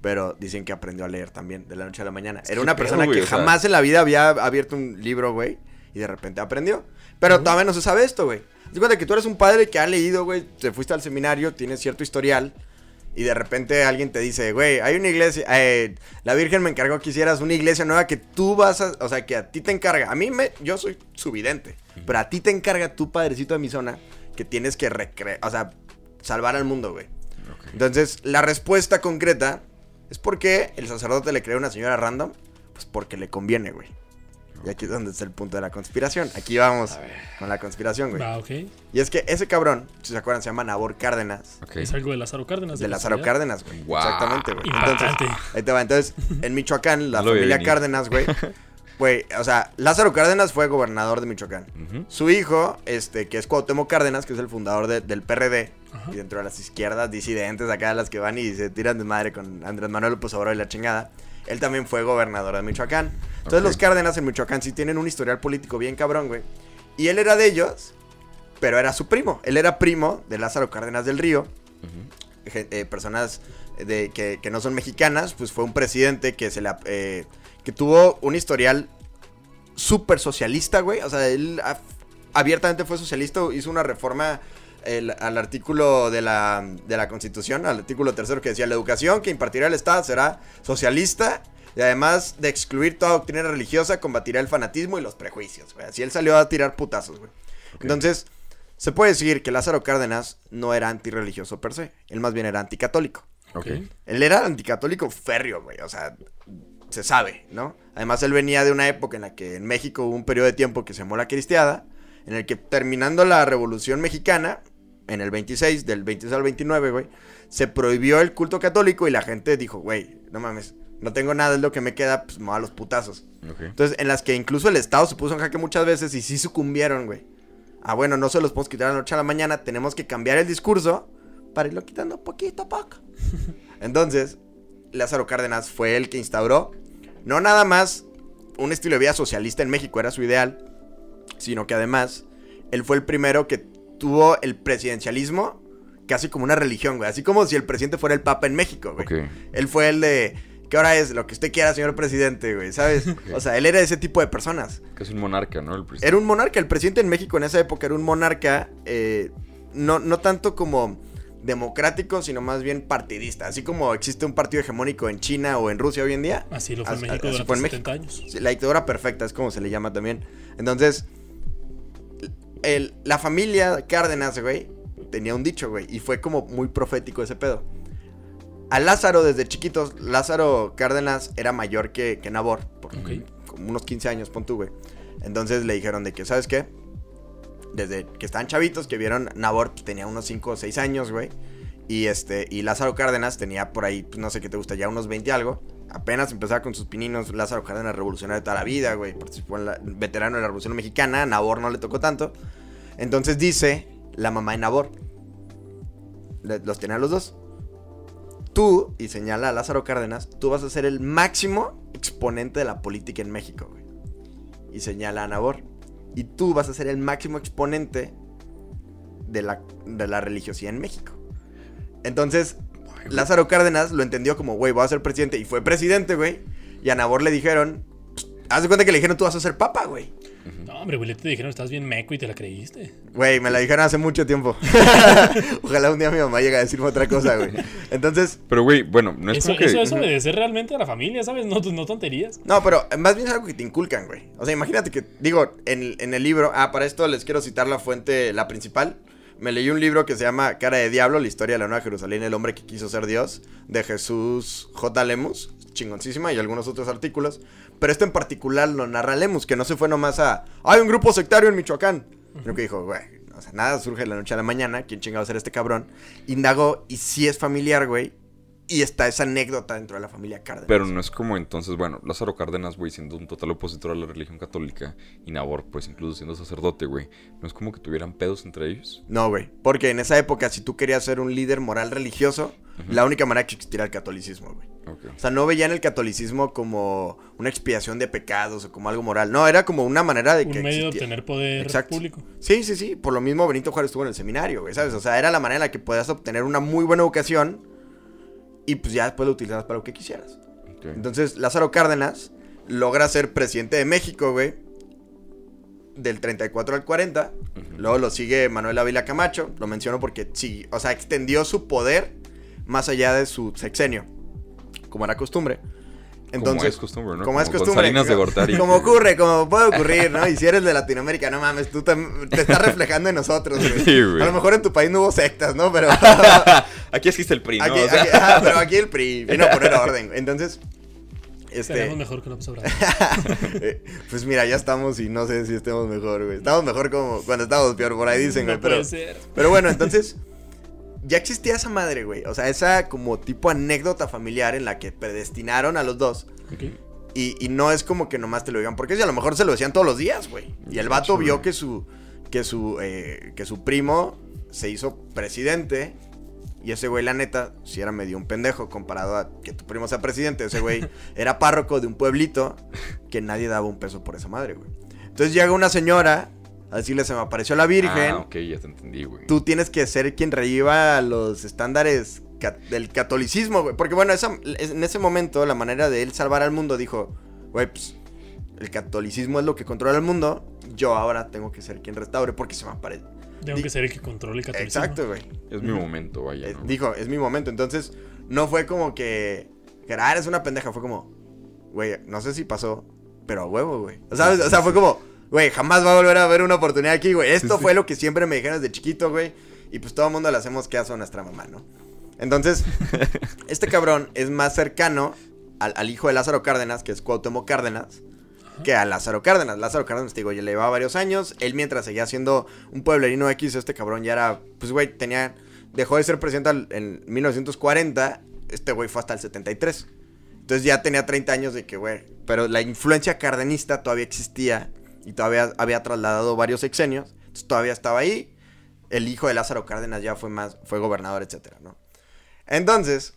Pero dicen que aprendió a leer también de la noche a la mañana. Era una persona que jamás en la vida había abierto un libro, güey. Y de repente aprendió. Pero todavía no se sabe esto, güey. Te cuenta que tú eres un padre que ha leído, güey. Te fuiste al seminario, tienes cierto historial. Y de repente alguien te dice, güey, hay una iglesia. Eh, la Virgen me encargó que hicieras una iglesia nueva que tú vas a. O sea, que a ti te encarga. A mí me. Yo soy su vidente. Pero a ti te encarga tu padrecito de mi zona que tienes que recrear. O sea, salvar al mundo, güey. Entonces, la respuesta concreta es porque el sacerdote le creó una señora random. Pues porque le conviene, güey. Y aquí es donde está el punto de la conspiración. Aquí vamos con la conspiración, güey. Ah, ok. Y es que ese cabrón, si se acuerdan, se llama Nabor Cárdenas. Es algo de Lázaro Cárdenas. De, Lázaro Cárdenas, güey. Exactamente, güey. Entonces, ahí te va. Entonces, en Michoacán, la familia Cárdenas, güey. Güey, o sea, Lázaro Cárdenas fue gobernador de Michoacán. Su hijo, este, que es Cuauhtémoc Cárdenas, que es el fundador del PRD. Y dentro de las izquierdas disidentes acá, las que van y se tiran de madre con Andrés Manuel López Obrador y la chingada. Él también fue gobernador de Michoacán. Entonces los Cárdenas en Michoacán sí tienen un historial político bien cabrón, güey. Y él era de ellos, pero era su primo. Él era primo de Lázaro Cárdenas del Río. Eh, personas de, que, no son mexicanas, pues fue un presidente que se la... Eh, que tuvo un historial súper socialista, güey. O sea, él abiertamente fue socialista, hizo una reforma al artículo de la, de la Constitución, al artículo tercero que decía, la educación que impartirá el Estado será socialista y además de excluir toda doctrina religiosa, combatirá el fanatismo y los prejuicios, güey. Así él salió a tirar putazos, güey. Entonces, se puede decir que Lázaro Cárdenas no era antirreligioso per se, él más bien era anticatólico. Okay. Él era anticatólico férreo, güey, o sea, se sabe, ¿no? Además, él venía de una época en la que en México hubo un periodo de tiempo que se llamó la cristiada, en el que terminando la Revolución Mexicana, en el 26, del 26 al 29, güey, se prohibió el culto católico y la gente dijo, güey, no mames, no tengo nada, es lo que me queda, pues me a los putazos. Entonces, en las que incluso el Estado se puso en jaque muchas veces y sí sucumbieron, güey. Ah, bueno, no se los podemos quitar a la noche a la mañana, tenemos que cambiar el discurso para irlo quitando poquito a poco. Entonces, Lázaro Cárdenas fue el que instauró, no nada más un estilo de vida socialista en México, era su ideal, sino que además, él fue el primero que tuvo el presidencialismo casi como una religión, güey. Así como si el presidente fuera el papa en México, güey. Él fue el de ¿Qué hora es? Lo que usted quiera, señor presidente, güey, ¿sabes? O sea, él era ese tipo de personas. Que es un monarca, ¿no? era un monarca. El presidente en México en esa época era un monarca, eh, no, no tanto como democrático, sino más bien partidista. Así como existe un partido hegemónico en China o en Rusia hoy en día. Así lo fue en México durante fue en 70 México. años. Sí, La dictadura perfecta es como se le llama también. Entonces, el- la familia Cárdenas, güey, tenía un dicho, güey, y fue como muy profético ese pedo. A Lázaro, desde chiquitos, Lázaro Cárdenas era mayor que, que Nabor, por como unos 15 años, pon tú, güey. Entonces le dijeron de que, ¿sabes qué? Desde que estaban chavitos, que vieron, Nabor pues, tenía unos 5 o 6 años, güey. Y este, y Lázaro Cárdenas tenía por ahí, pues no sé qué te gusta, ya unos 20 algo. Apenas empezaba con sus pininos, Lázaro Cárdenas revolucionario de toda la vida, güey. Participó en la, veterano de la Revolución Mexicana, Nabor no le tocó tanto. Entonces dice la mamá de Nabor. Los tenía los dos. Tú, y señala a Lázaro Cárdenas, tú vas a ser el máximo exponente de la política en México, güey. Y señala a Nabor. Y tú vas a ser el máximo exponente de la, de la religiosidad en México. Entonces, Lázaro Cárdenas lo entendió como, güey, voy a ser presidente. Y fue presidente, güey. Y a Nabor le dijeron, haz de cuenta que le dijeron, tú vas a ser papa, güey. No, hombre, güey, te dijeron, estás bien meco y te la creíste. Güey, me la dijeron hace mucho tiempo. Ojalá un día mi mamá llegue a decirme otra cosa, güey. Entonces, Pero, güey, bueno, no es Eso, como que... eso es obedecer realmente a la familia, ¿sabes? No, no tonterías. no, pero más bien es algo que te inculcan, güey. O sea, imagínate que, digo, en, en el libro, ah, para esto les quiero citar la fuente, la principal. Me leí un libro que se llama Cara de Diablo, la historia de la Nueva Jerusalén, el hombre que quiso ser Dios, de Jesús J. Lemus, chingoncísima, y algunos otros artículos. Pero este en particular lo narra Lemus, que no se fue nomás a, hay un grupo sectario en Michoacán. Sino que dijo, güey, o sea, nada surge de la noche a la mañana, ¿quién chingado ser este cabrón? Indagó, y sí es familiar, güey, y está esa anécdota dentro de la familia Cárdenas. Pero no es como entonces, bueno, Lázaro Cárdenas, güey, siendo un total opositor a la religión católica y Nabor, pues incluso siendo sacerdote, güey, no es como que tuvieran pedos entre ellos. No, güey. Porque en esa época, si tú querías ser un líder moral religioso, la única manera que existiera el catolicismo, güey. O sea, no veían el catolicismo como una expiación de pecados o como algo moral. No, era como una manera de Un que. medio de obtener poder Exacto. público. Sí, sí, sí. Por lo mismo Benito Juárez estuvo en el seminario, güey, ¿sabes? O sea, era la manera en la que podías obtener una muy buena educación y pues ya después lo utilizabas para lo que quisieras. Entonces, Lázaro Cárdenas logra ser presidente de México, güey. Del 34 al 40. Luego lo sigue Manuel Ávila Camacho. Lo menciono porque sí, o sea, extendió su poder más allá de su sexenio. Como era costumbre. Entonces, como es costumbre, ¿no? como es costumbre. Salinas de Gortari. Como ocurre, como puede ocurrir, ¿no? Y si eres de Latinoamérica, no mames, tú tam- te estás reflejando en nosotros, güey. Sí, güey. A lo mejor en tu país no hubo sectas, ¿no? Pero Aquí existe el PRI, ¿no? aquí, O sea, aquí- ah, pero aquí el PRI vino a poner orden. güey. Entonces, este, mejor que López Obrador. eh, pues mira, ya estamos y no sé si estemos mejor, güey. Estamos mejor como cuando estábamos peor, por ahí dicen, güey. no pero, puede ser. pero bueno, entonces, ya existía esa madre, güey. O sea, esa como tipo anécdota familiar en la que predestinaron a los dos. Y, y no es como que nomás te lo digan, porque si a lo mejor se lo decían todos los días, güey. Y el vato vio que su, que su, eh, que su primo se hizo presidente. Y ese güey, la neta, si era medio un pendejo comparado a que tu primo sea presidente. Ese güey era párroco de un pueblito que nadie daba un peso por esa madre, güey. Entonces llega una señora a decirle, se me apareció la Virgen. Ah, ok, ya te entendí, güey. Tú tienes que ser quien reviva los estándares ca- del catolicismo, güey. Porque bueno, esa- en ese momento la manera de él salvar al mundo dijo, güey, pues el catolicismo es lo que controla el mundo. Yo ahora tengo que ser quien restaure porque se me aparece. Tengo Di- que ser el que controle el catolicismo. Exacto, güey. Es mi momento, vaya. ¿no? dijo, es mi momento. Entonces, no fue como que, que ah, eres una pendeja. Fue como, güey, no sé si pasó, pero a huevo, güey. ¿Sabes? O sea, fue como, güey, jamás va a volver a haber una oportunidad aquí, güey. Esto fue lo que siempre me dijeron desde chiquito, güey. Y pues todo el mundo le hacemos caso a nuestra mamá, ¿no? Entonces, este cabrón es más cercano al, al hijo de Lázaro Cárdenas, que es Cuauhtémoc Cárdenas, que a Lázaro Cárdenas. Lázaro Cárdenas, te digo, ya le llevaba varios años. Él mientras seguía siendo un pueblerino X, este cabrón ya era, pues, güey, tenía, dejó de ser presidente en 1940. Este güey fue hasta el 73. Entonces ya tenía 30 años de que, güey, pero la influencia cardenista todavía existía y todavía había trasladado varios sexenios. Entonces todavía estaba ahí. El hijo de Lázaro Cárdenas ya fue más, fue gobernador, etcétera, ¿no? Entonces,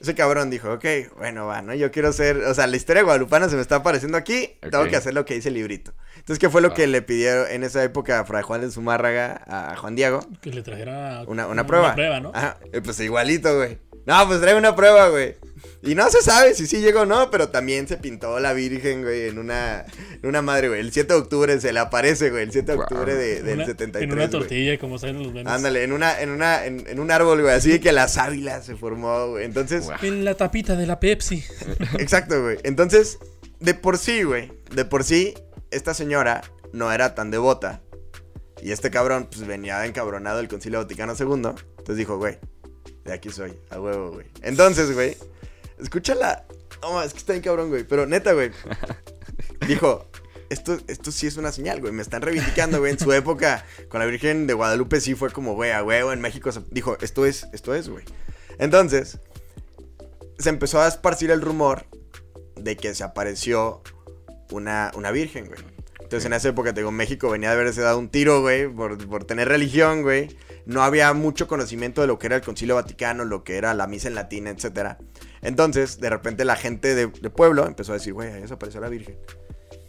ese cabrón dijo, ok, bueno, va, ¿no? Yo quiero ser, o sea, la historia guadalupana se me está apareciendo aquí, tengo que hacer lo que dice el librito. Entonces, ¿qué fue lo que le pidieron en esa época a Fray Juan de Zumárraga a Juan Diego? Que le trajera Una, una prueba. Una prueba, ¿no? Ajá, eh, pues igualito, güey. No, pues trae una prueba, güey. Y no se sabe si sí llegó o no, pero también se pintó la Virgen, güey, en una, en una madre, güey. El 7 de octubre se le aparece, güey, el 7 de octubre de, En del una- 73. En una güey. tortilla, como salen los memes. Ándale, en una, en una, en, en un árbol, güey, así que la sábila se formó, güey. Entonces, Wow. En la tapita de la Pepsi. exacto, güey. Entonces, de por sí, güey, de por sí, esta señora no era tan devota. Y este cabrón, pues venía encabronado del Concilio Vaticano II. Entonces dijo, güey, de aquí soy, a huevo, güey. Entonces, güey, escúchala. No, es que está bien cabrón, güey. Pero neta, güey. Dijo, esto, esto sí es una señal, güey. Me están reivindicando, güey. En su época, con la Virgen de Guadalupe sí fue como, güey, a huevo. En México se- dijo, esto es, esto es, güey. Entonces, se empezó a esparcir el rumor de que se apareció una, una virgen, güey. Entonces en esa época, te digo, México venía de haberse dado un tiro, güey, por, por tener religión, güey. No había mucho conocimiento de lo que era el Concilio Vaticano, lo que era la misa en latín, etcétera. Entonces, de repente la gente de, de pueblo empezó a decir, güey, ahí se apareció la virgen.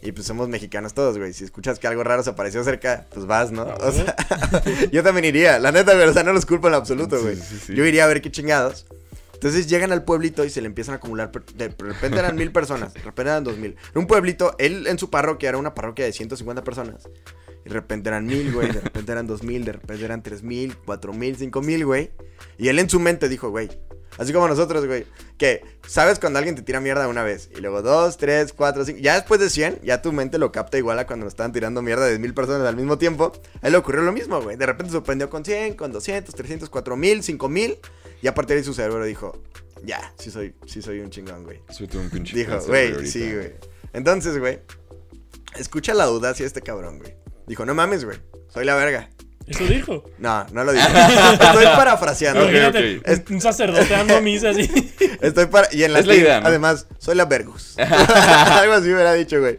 Y pues somos mexicanos todos, güey. Si escuchas que algo raro se apareció cerca, pues vas, ¿no? O sea, yo también iría. La neta, sea, no los culpo en absoluto, Sí, güey. sí, sí. Yo iría a ver qué chingados. Entonces llegan al pueblito y se le empiezan a acumular. De repente eran mil personas, de repente eran dos mil. Era un pueblito, él en su parroquia era una parroquia de 150 personas. Y de repente eran mil, güey. De repente eran dos mil, de repente eran tres mil, cuatro mil, cinco mil, güey. Y él en su mente dijo, güey. Así como nosotros, güey. Que sabes cuando alguien te tira mierda una vez. Y luego dos, tres, cuatro, cinco. Ya después de 100, ya tu mente lo capta igual a cuando nos estaban tirando mierda de mil personas al mismo tiempo. A él le ocurrió lo mismo, güey. De repente se sorprendió con 100, con 200, 300, 4000, 5000. Y a partir de ahí su cerebro dijo, ya, sí soy, sí soy un chingón, güey. Soy todo un pinche Dijo, güey, sí, güey. Entonces, güey, escucha la audacia de este cabrón, güey. Dijo, no mames, güey, soy la verga. Eso dijo. No, no lo dijo. Estoy parafraseando. Ok, güey. Imagínate, ok. un- un sacerdote dando misa así. Estoy para. Y en la Es la idea, ¿no? Además, soy la Vergus. Algo así hubiera dicho, güey.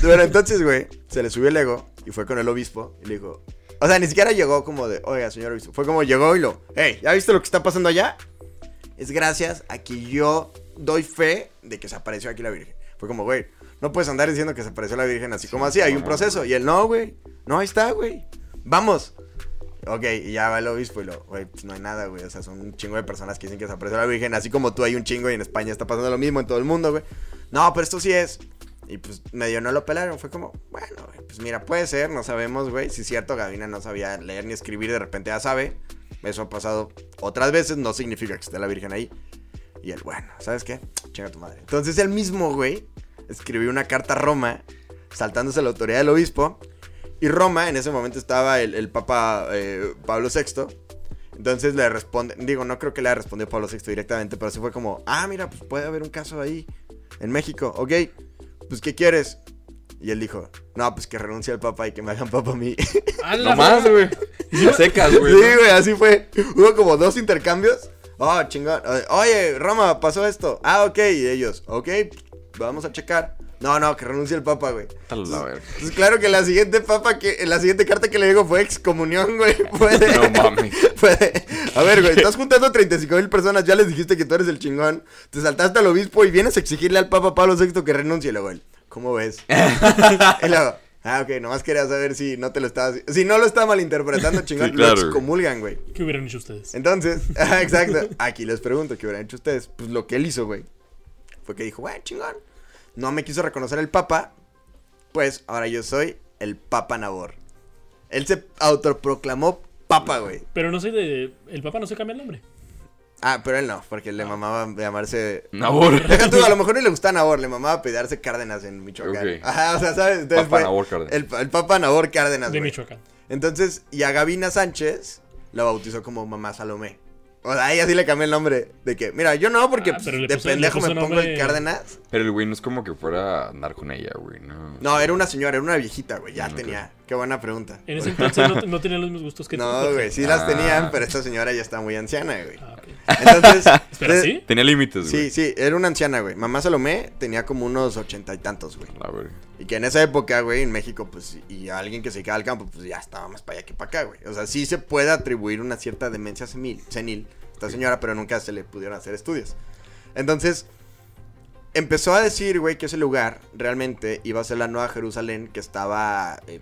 Pero entonces, güey, se le subió el ego y fue con el obispo y le dijo. O sea, ni siquiera llegó como de, oiga, señor obispo. Fue como llegó y lo, hey, ¿ya viste lo que está pasando allá? Es gracias a que yo doy fe de que se apareció aquí la Virgen. Fue como, güey, no puedes andar diciendo que se apareció la Virgen así como así, hay un proceso. Y él, no, güey, no, ahí está, güey. Vamos. Ok, y ya va el obispo y lo, güey, pues no hay nada, güey. O sea, son un chingo de personas que dicen que se apareció la Virgen. Así como tú hay un chingo y en España está pasando lo mismo en todo el mundo, güey. No, pero esto sí es. Y pues medio no lo pelaron. Fue como, bueno, güey, pues mira, puede ser, no sabemos, güey. Si es cierto, Gavina no sabía leer ni escribir, de repente ya sabe. Eso ha pasado otras veces, no significa que esté la Virgen ahí. Y él, bueno, ¿sabes qué? Chinga tu madre. Entonces él mismo, güey, escribió una carta a Roma, saltándose la autoridad del obispo. Y Roma, en ese momento estaba el, el Papa eh, Pablo VI. Entonces le responde, digo, no creo que le haya respondido Pablo VI directamente, pero sí fue como, ah, mira, pues puede haber un caso ahí, en México, ok, pues ¿qué quieres? Y él dijo, no, pues que renuncie al Papa y que me hagan Papa a mí. No más, güey. Secas, Sí, güey. ¿no? güey, así fue. Hubo como dos intercambios. Oh, chingón. Oye, Roma, pasó esto. Ah, ok. Y ellos, ok, vamos a checar. No, no, que renuncie el papa, güey. Verga. Pues claro que la siguiente papa que, la siguiente carta que le digo fue excomunión, güey. Fue de- No mames. fue de- a ver, güey, estás juntando 35 mil personas, ya les dijiste que tú eres el chingón. Te saltaste al obispo y vienes a exigirle al papa Pablo VI que renuncie. Y luego él, ¿cómo ves? y luego, ah, ok, nomás quería saber si no te lo estabas. Si no lo estaba malinterpretando, chingón, Sí, claro, lo güey. excomulgan, güey. ¿Qué hubieran hecho ustedes? Entonces, ajá, exacto. Aquí les pregunto, ¿qué hubieran hecho ustedes? Pues lo que él hizo, güey, fue que dijo, güey, chingón. No me quiso reconocer el papa, pues ahora yo soy el papa Nabor. Él se autoproclamó papa, güey. Pero no soy de. El papá no se cambia el nombre. Ah, pero él no, porque le mamaba llamarse... Nabor. Deja tú, a lo mejor ni le gustaba Nabor, le mamaba pedirse Cárdenas en Michoacán. Ok. Ajá, o sea, ¿sabes? Entonces Papa fue Nabor Cárdenas. El, el papa Nabor Cárdenas, De. Michoacán. Entonces, y a Gavina Sánchez la bautizó como Mamá Salomé. O sea, ella sí le cambié el nombre. De que, mira, yo no, porque Ah, pues, de puso- pendejo me pongo el Cárdenas. Pero el güey no es como que fuera a andar con ella, güey. No. No, era una señora, era una viejita, güey. Ya Ok. tenía. Qué buena pregunta. En ese entonces no, no tenían los mismos gustos que tú. No, güey, sí las Ah. tenían, pero esta señora ya está muy anciana, güey. Ah. Entonces. Espera, de- ¿sí? Tenía límites, güey. Sí, sí, era una anciana, güey. Mamá Salomé tenía como unos ochenta y tantos, güey. A ver. Y que en esa época, güey, en México, pues, y a alguien que se queda al campo, pues ya estaba más para allá que para acá, güey. O sea, sí se puede atribuir una cierta demencia senil, senil a esta señora, pero nunca se le pudieron hacer estudios. Entonces, empezó a decir, güey, que ese lugar realmente iba a ser la Nueva Jerusalén que estaba eh,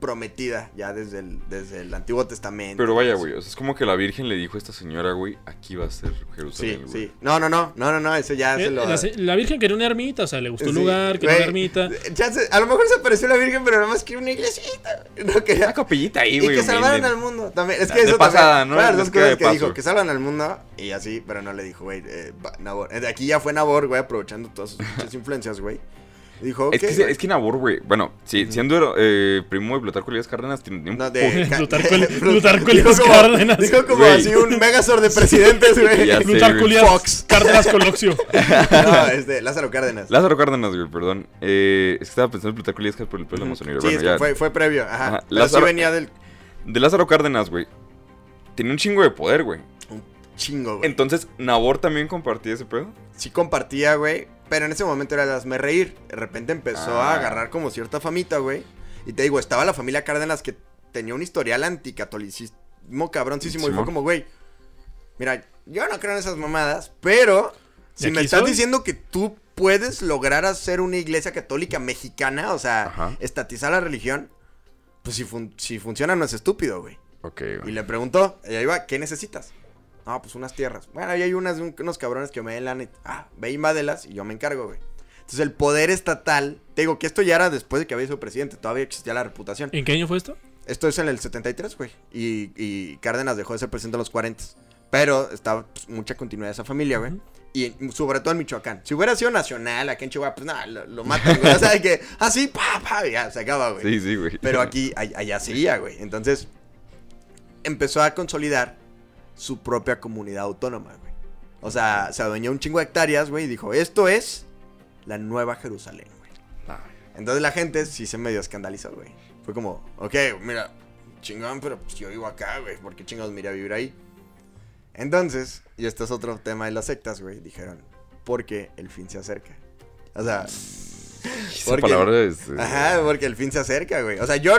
prometida ya desde el, desde el Antiguo Testamento. Pero vaya, güey. O sea, es como que la Virgen le dijo a esta señora, güey, aquí va a ser Jerusalén. Sí, sí. No, no, no, no, no, no, eso ya Eh, se lo... la, la Virgen quería una ermita, o sea, le gustó el Sí, lugar, quería una ermita. a lo mejor se apareció la Virgen, pero nada más que una iglesita. No quería... Una capellita ahí, Y güey. que salvaran al mundo también. Es De que eso pasada, también, ¿no? Claro, dos cosas de que dijo, que salvan al mundo y así, pero no le dijo, güey, eh, va- Nabor. Eh, De aquí ya fue Nabor, güey, aprovechando todas sus influencias, güey. Dijo, Es que, es que Nabor, güey. Bueno, sí, siendo eh, primo de Plutarco Elías Cárdenas, tiene un No, de... Plutarco- Plut- Plutarco Elías Cárdenas. Dijo como Güey. así un megazord de presidentes, güey. Plutarco. Elías Fox. Cárdenas Coloxio. No, este, Lázaro Cárdenas. Lázaro Cárdenas, güey, perdón. Eh, es que estaba pensando en Plutarco Elías Cárdenas por el pedo de la masonería. Sí, bueno, es que ya. fue, fue previo, ajá. Ajá, Pero sí Lázaro- venía del De Lázaro Cárdenas, güey. Tenía un chingo de poder, güey. chingo, güey. Entonces, Nabor también compartía ese pedo. sí compartía, güey. Pero en ese momento era de hazme reír. De repente empezó a Ah. agarrar como cierta famita, güey. Y te digo, estaba la familia Cárdenas que tenía un historial anticatolicismo cabroncísimo. Y fue como, güey, mira, yo no creo en esas mamadas, pero ¿Y si me estás soy? diciendo que tú puedes lograr hacer una iglesia católica mexicana, o sea, Ajá. estatizar la religión, pues si, fun- si funciona no es estúpido, güey. Ok, Y le preguntó, y ahí va, ¿qué necesitas? No, pues unas tierras. Bueno, ahí hay unas, un- unos cabrones que me den lana y, ah, ve invádelas y yo me encargo, güey. Entonces el poder estatal, te digo que esto ya era después de que había sido presidente, todavía existía la reputación. ¿En qué año fue esto? Esto es en el 73, güey. Y, y Cárdenas dejó de ser presidente en los 40. Pero estaba pues, mucha continuidad de esa familia, güey. Y sobre todo en Michoacán. Si hubiera sido nacional, aquí en Chihuahua, pues nada, lo, lo matan, güey. O sea, de que, así, pa, pa, y ya, se acaba, güey. Sí, sí, güey. Pero aquí, allá seguía, güey. Entonces, empezó a consolidar su propia comunidad autónoma, güey. O sea, se adueñó un chingo de hectáreas, güey, y dijo, esto es la nueva Jerusalén, güey. Entonces la gente sí se medio escandalizó, güey. Fue como, ok, mira, chingón, pero pues yo vivo acá, güey. ¿Por qué chingados me iría a vivir ahí? Entonces, y este es otro tema de las sectas, güey, dijeron, porque el fin se acerca. O sea, Esa porque- palabra es. eh, Ajá, porque el fin se acerca, güey. O sea, yo,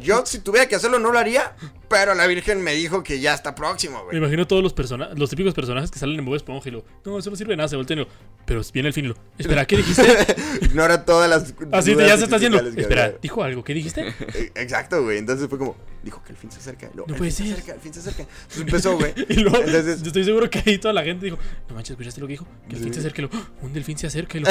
yo si tuviera que hacerlo no lo haría, pero la Virgen me dijo que ya está próximo, Me güey. imagino todos los personajes, los típicos personajes que salen en Bob Esponja y lo, no, eso no sirve de nada, se voltean y lo, pero viene el fin y lo, espera, ¿qué dijiste? Ignora todas las. Así te, ya se está haciendo, espera, había. ¿dijo algo? ¿Qué dijiste? Eh, Exacto, güey. Entonces fue como, dijo que el fin se acerca. Lo, No puede fin se ser. acerca, el fin se acerca. Entonces empezó, güey. Y luego, Entonces, yo estoy seguro que ahí toda la gente dijo, no manches, ¿escuchaste lo que dijo? Que el fin se acerca y lo, "¡Ah! un delfín se acerca y lo,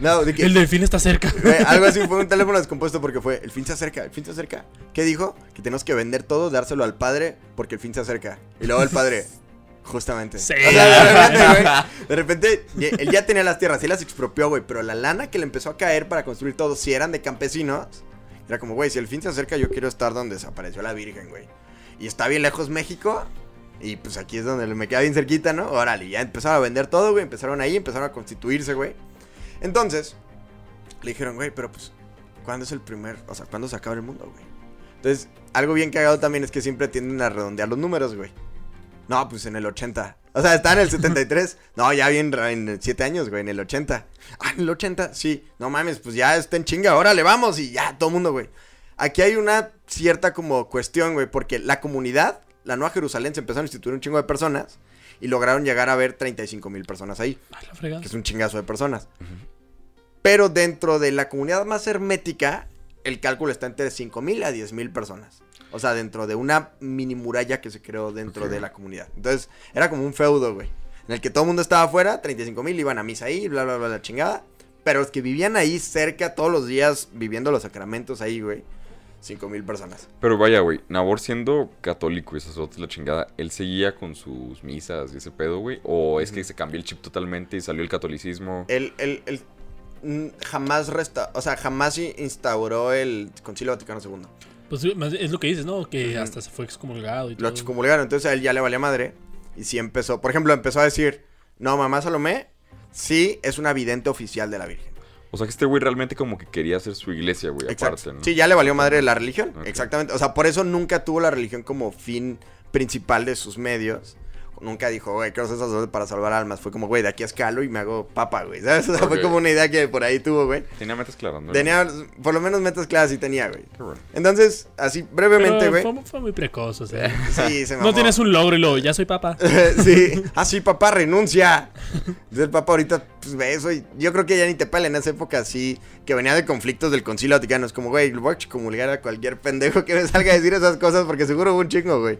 no, de que. el delfín está cerca. algo así fue un teléfono descompuesto porque fue, el fin se acerca, el fin se acerca. ¿Qué dijo? Que tenemos que vender todo, dárselo al padre porque el fin se acerca. Y luego el padre, justamente. Sí. O sea, de repente, güey, de repente, él ya tenía las tierras, y las expropió, güey, pero la lana que le empezó a caer para construir todo, si eran de campesinos, era como, güey, si el fin se acerca, yo quiero estar donde desapareció la Virgen, güey. Y está bien lejos México, y pues aquí es donde me queda bien cerquita, ¿no? Órale, ya empezaron a vender todo, güey, empezaron ahí, empezaron a constituirse, güey. Entonces, le dijeron, güey, pero pues, ¿cuándo es el primer, o sea, cuándo se acaba el mundo, güey? Entonces, algo bien cagado también es que siempre tienden a redondear los números, güey. No, pues en el 80. O sea, está en el 73. No, ya bien en 7 años, güey, en el 80. Ah, en el 80, sí. No mames, pues ya está en chinga, órale, vamos y ya, todo mundo, güey. Aquí hay una cierta como cuestión, güey, porque la comunidad, la Nueva Jerusalén, se empezaron a instituir un chingo de personas y lograron llegar a ver 35 mil personas ahí, Ay, la fregada. que es un chingazo de personas. Pero dentro de la comunidad más hermética, el cálculo está entre 5 mil a 10 mil personas. O sea, dentro de una mini muralla que se creó dentro de la comunidad. Entonces, era como un feudo, güey. En el que todo el mundo estaba afuera, 35 mil, iban a misa ahí, bla, bla, bla, la chingada. Pero los que vivían ahí cerca todos los días, viviendo los sacramentos ahí, güey, 5 mil personas. Pero vaya, güey. Nabor siendo católico y sacerdote la chingada, ¿él seguía con sus misas y ese pedo, güey? ¿O es que se cambió el chip totalmente y salió el catolicismo? Él, él, él jamás resta, o sea, jamás instauró el Concilio Vaticano II. Pues es lo que dices, ¿no? Que hasta se fue excomulgado y Lo todo. excomulgaron, entonces a él ya le valía madre. Y sí empezó, por ejemplo, empezó a decir, no, mamá Salomé, sí es una vidente oficial de la Virgen. O sea que este güey realmente como que quería hacer su iglesia, güey, aparte, ¿no? Sí, ya le valió madre la religión. Exactamente. O sea, por eso nunca tuvo la religión como fin principal de sus medios. Nunca dijo, güey, quiero ser sacerdote para salvar almas. Fue como, güey, de aquí a escalo y me hago papa, güey. ¿Sabes? O sea, fue como una idea que por ahí tuvo, güey. Tenía metas claras, ¿no? Tenía, por lo menos metas claras sí tenía, güey. Bueno. Entonces, así brevemente, Pero güey. fue, fue muy precoz, o sea. Sí, se mamó. No tienes un logro y luego, ya soy papá. sí. Ah, sí, papá, renuncia. Entonces el papá ahorita, pues ve eso. Y yo creo que ya ni te pela en esa época así, que venía de conflictos del concilio vaticano. Es como, güey, lo voy a comulgar a cualquier pendejo que me salga a decir esas cosas porque seguro hubo un chingo, güey.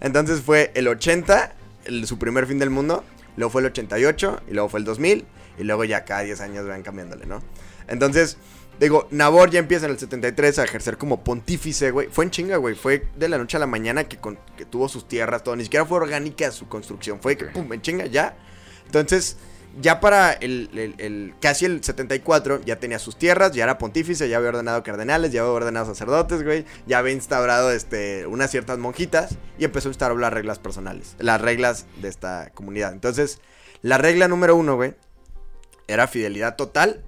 Entonces fue el 80, el- su primer fin del mundo. Luego fue el 88 y luego fue el 2000. Y luego ya cada 10 años van cambiándole, ¿no? Entonces, digo, Nabor ya empieza en el 73 a ejercer como pontífice, güey. Fue en chinga, güey. Fue de la noche a la mañana que, con- que tuvo sus tierras, todo. Ni siquiera fue orgánica su construcción. Fue que, pum, en chinga, ya. Entonces, ya para el, el- el- casi el 74, ya tenía sus tierras, ya era pontífice, ya había ordenado cardenales, ya había ordenado sacerdotes, güey. Ya había instaurado este, unas ciertas monjitas y empezó a instaurar las reglas personales, las reglas de esta comunidad. Entonces, la regla número uno, güey, era fidelidad total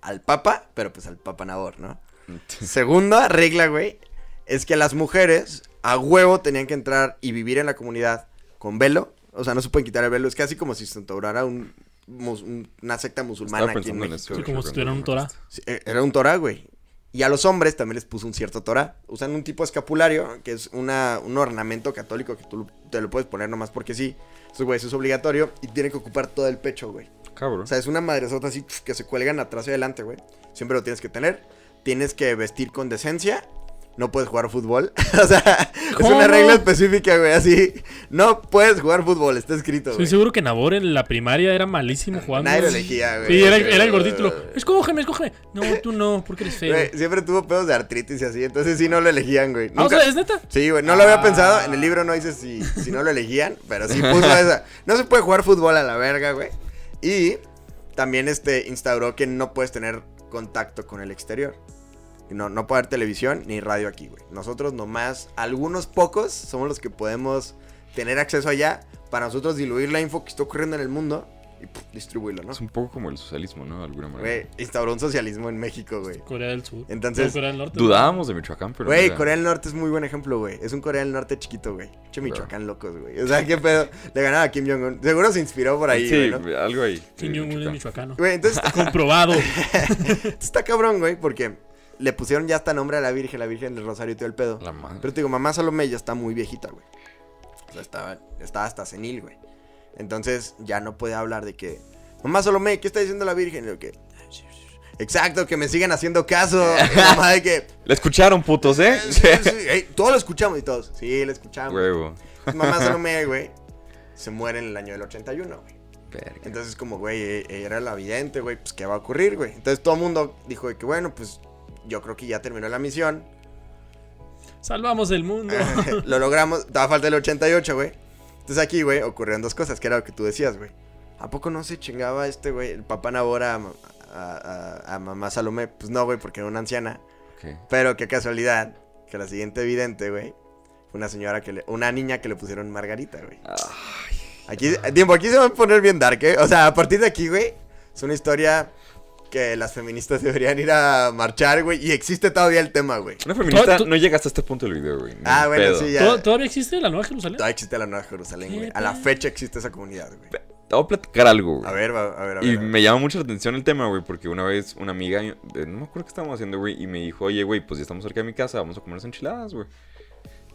al Papa, pero pues al Papa Nabor, ¿no? Segunda regla, güey, es que las mujeres a huevo tenían que entrar y vivir en la comunidad con velo. O sea, no se pueden quitar el velo. Es casi como si se instaurara un, una secta musulmana aquí en México. Sí, como si tuvieran un Torah. Sí, eh, Era un Torah, güey. Y a los hombres también les puso un cierto Torah. Usan un tipo de escapulario, que es una, un ornamento católico que tú te lo puedes poner nomás porque sí. Eso, güey, eso es obligatorio y tiene que ocupar todo el pecho, güey. Cabrón. O sea, es una madresota así que se cuelgan atrás y adelante, güey. Siempre lo tienes que tener. Tienes que vestir con decencia. No puedes jugar fútbol. o sea, es una regla específica, güey. Así, no puedes jugar fútbol, está escrito, Estoy güey. seguro que Nabor en la primaria era malísimo jugando. Nadie lo elegía, güey. Sí, era, era el gordito. Escógeme, escógeme. No, tú no, porque eres feo. Güey, siempre tuvo pedos de artritis y así, entonces sí no lo elegían, güey. Ah, o Nunca- sea, ¿es neta? Sí, güey, no lo había Ah. pensado. En el libro no dice si, si no lo elegían, pero sí puso esa. No se puede jugar fútbol a la verga, güey. Y también este instauró que no puedes tener contacto con el exterior. No, no puede haber televisión ni radio aquí, güey. Nosotros nomás, algunos pocos, somos los que podemos tener acceso allá para nosotros diluir la info que está ocurriendo en el mundo y puf, distribuirlo, ¿no? Es un poco como el socialismo, ¿no? De alguna manera. Güey, instauró un socialismo en México, güey. Corea del Sur. Entonces, Corea del Norte. Dudábamos de Michoacán, pero. Güey, Corea del Norte es muy buen ejemplo, güey. Es un Corea del Norte chiquito, güey. Che, Michoacán locos, güey. O sea, qué pedo. Le ganaba a Kim Jong-un. Seguro se inspiró por ahí, Sí, güey, ¿no? algo ahí. Kim Jong-un es Michoacán. michoacano. Güey, entonces Comprobado. está cabrón, güey, porque le pusieron ya hasta nombre a la Virgen, la Virgen del Rosario y todo el pedo. La madre. Pero te digo, mamá Salomé ya está muy viejita, güey. O sea, estaba, estaba hasta senil, güey. Entonces ya no puede hablar de que, mamá Salomé, ¿qué está diciendo la Virgen? Y yo, que, Exacto, que me sigan haciendo caso. Mamá de que, La escucharon, putos, ¿eh? sí, sí, ey, todos lo escuchamos y todos. Sí, lo escuchamos. Huevo. Mamá Salomé, güey, se muere en el año del 81, güey. Verga. Entonces, como, güey, eh, era la vidente, güey, pues, ¿qué va a ocurrir, güey? Entonces, todo el mundo dijo de que, bueno, pues, yo creo que ya terminó la misión. Salvamos el mundo. lo logramos. Daba falta el 88, güey. Entonces, aquí, güey, ocurrieron dos cosas, que era lo que tú decías, güey. ¿A poco no se chingaba este, güey, el papá Nabora a, ma- a- a- a mamá Salomé? Pues no, güey, porque era una anciana. Pero qué casualidad, que la siguiente vidente, güey, fue una señora que le... Una niña que le pusieron Margarita, güey. Aquí, tiempo, aquí se va a poner bien dark, ¿eh? O sea, a partir de aquí, güey, es una historia que las feministas deberían ir a marchar, güey. Y existe todavía el tema, güey. Una feminista Tú- tú- no llega hasta este punto del video, güey. Ah, bueno, pedo. sí, ya. ¿Tod- ¿Todavía existe la Nueva Jerusalén? Todavía existe la Nueva Jerusalén, güey. A la fecha existe esa comunidad, güey. Te voy a platicar algo, güey. A ver, va- a ver, a ver. Y a ver. me llama mucho la atención el tema, güey, porque una vez una amiga, eh, no me acuerdo qué estábamos haciendo, güey, y me dijo, oye, güey, pues ya estamos cerca de mi casa, vamos a comer unas enchiladas, güey.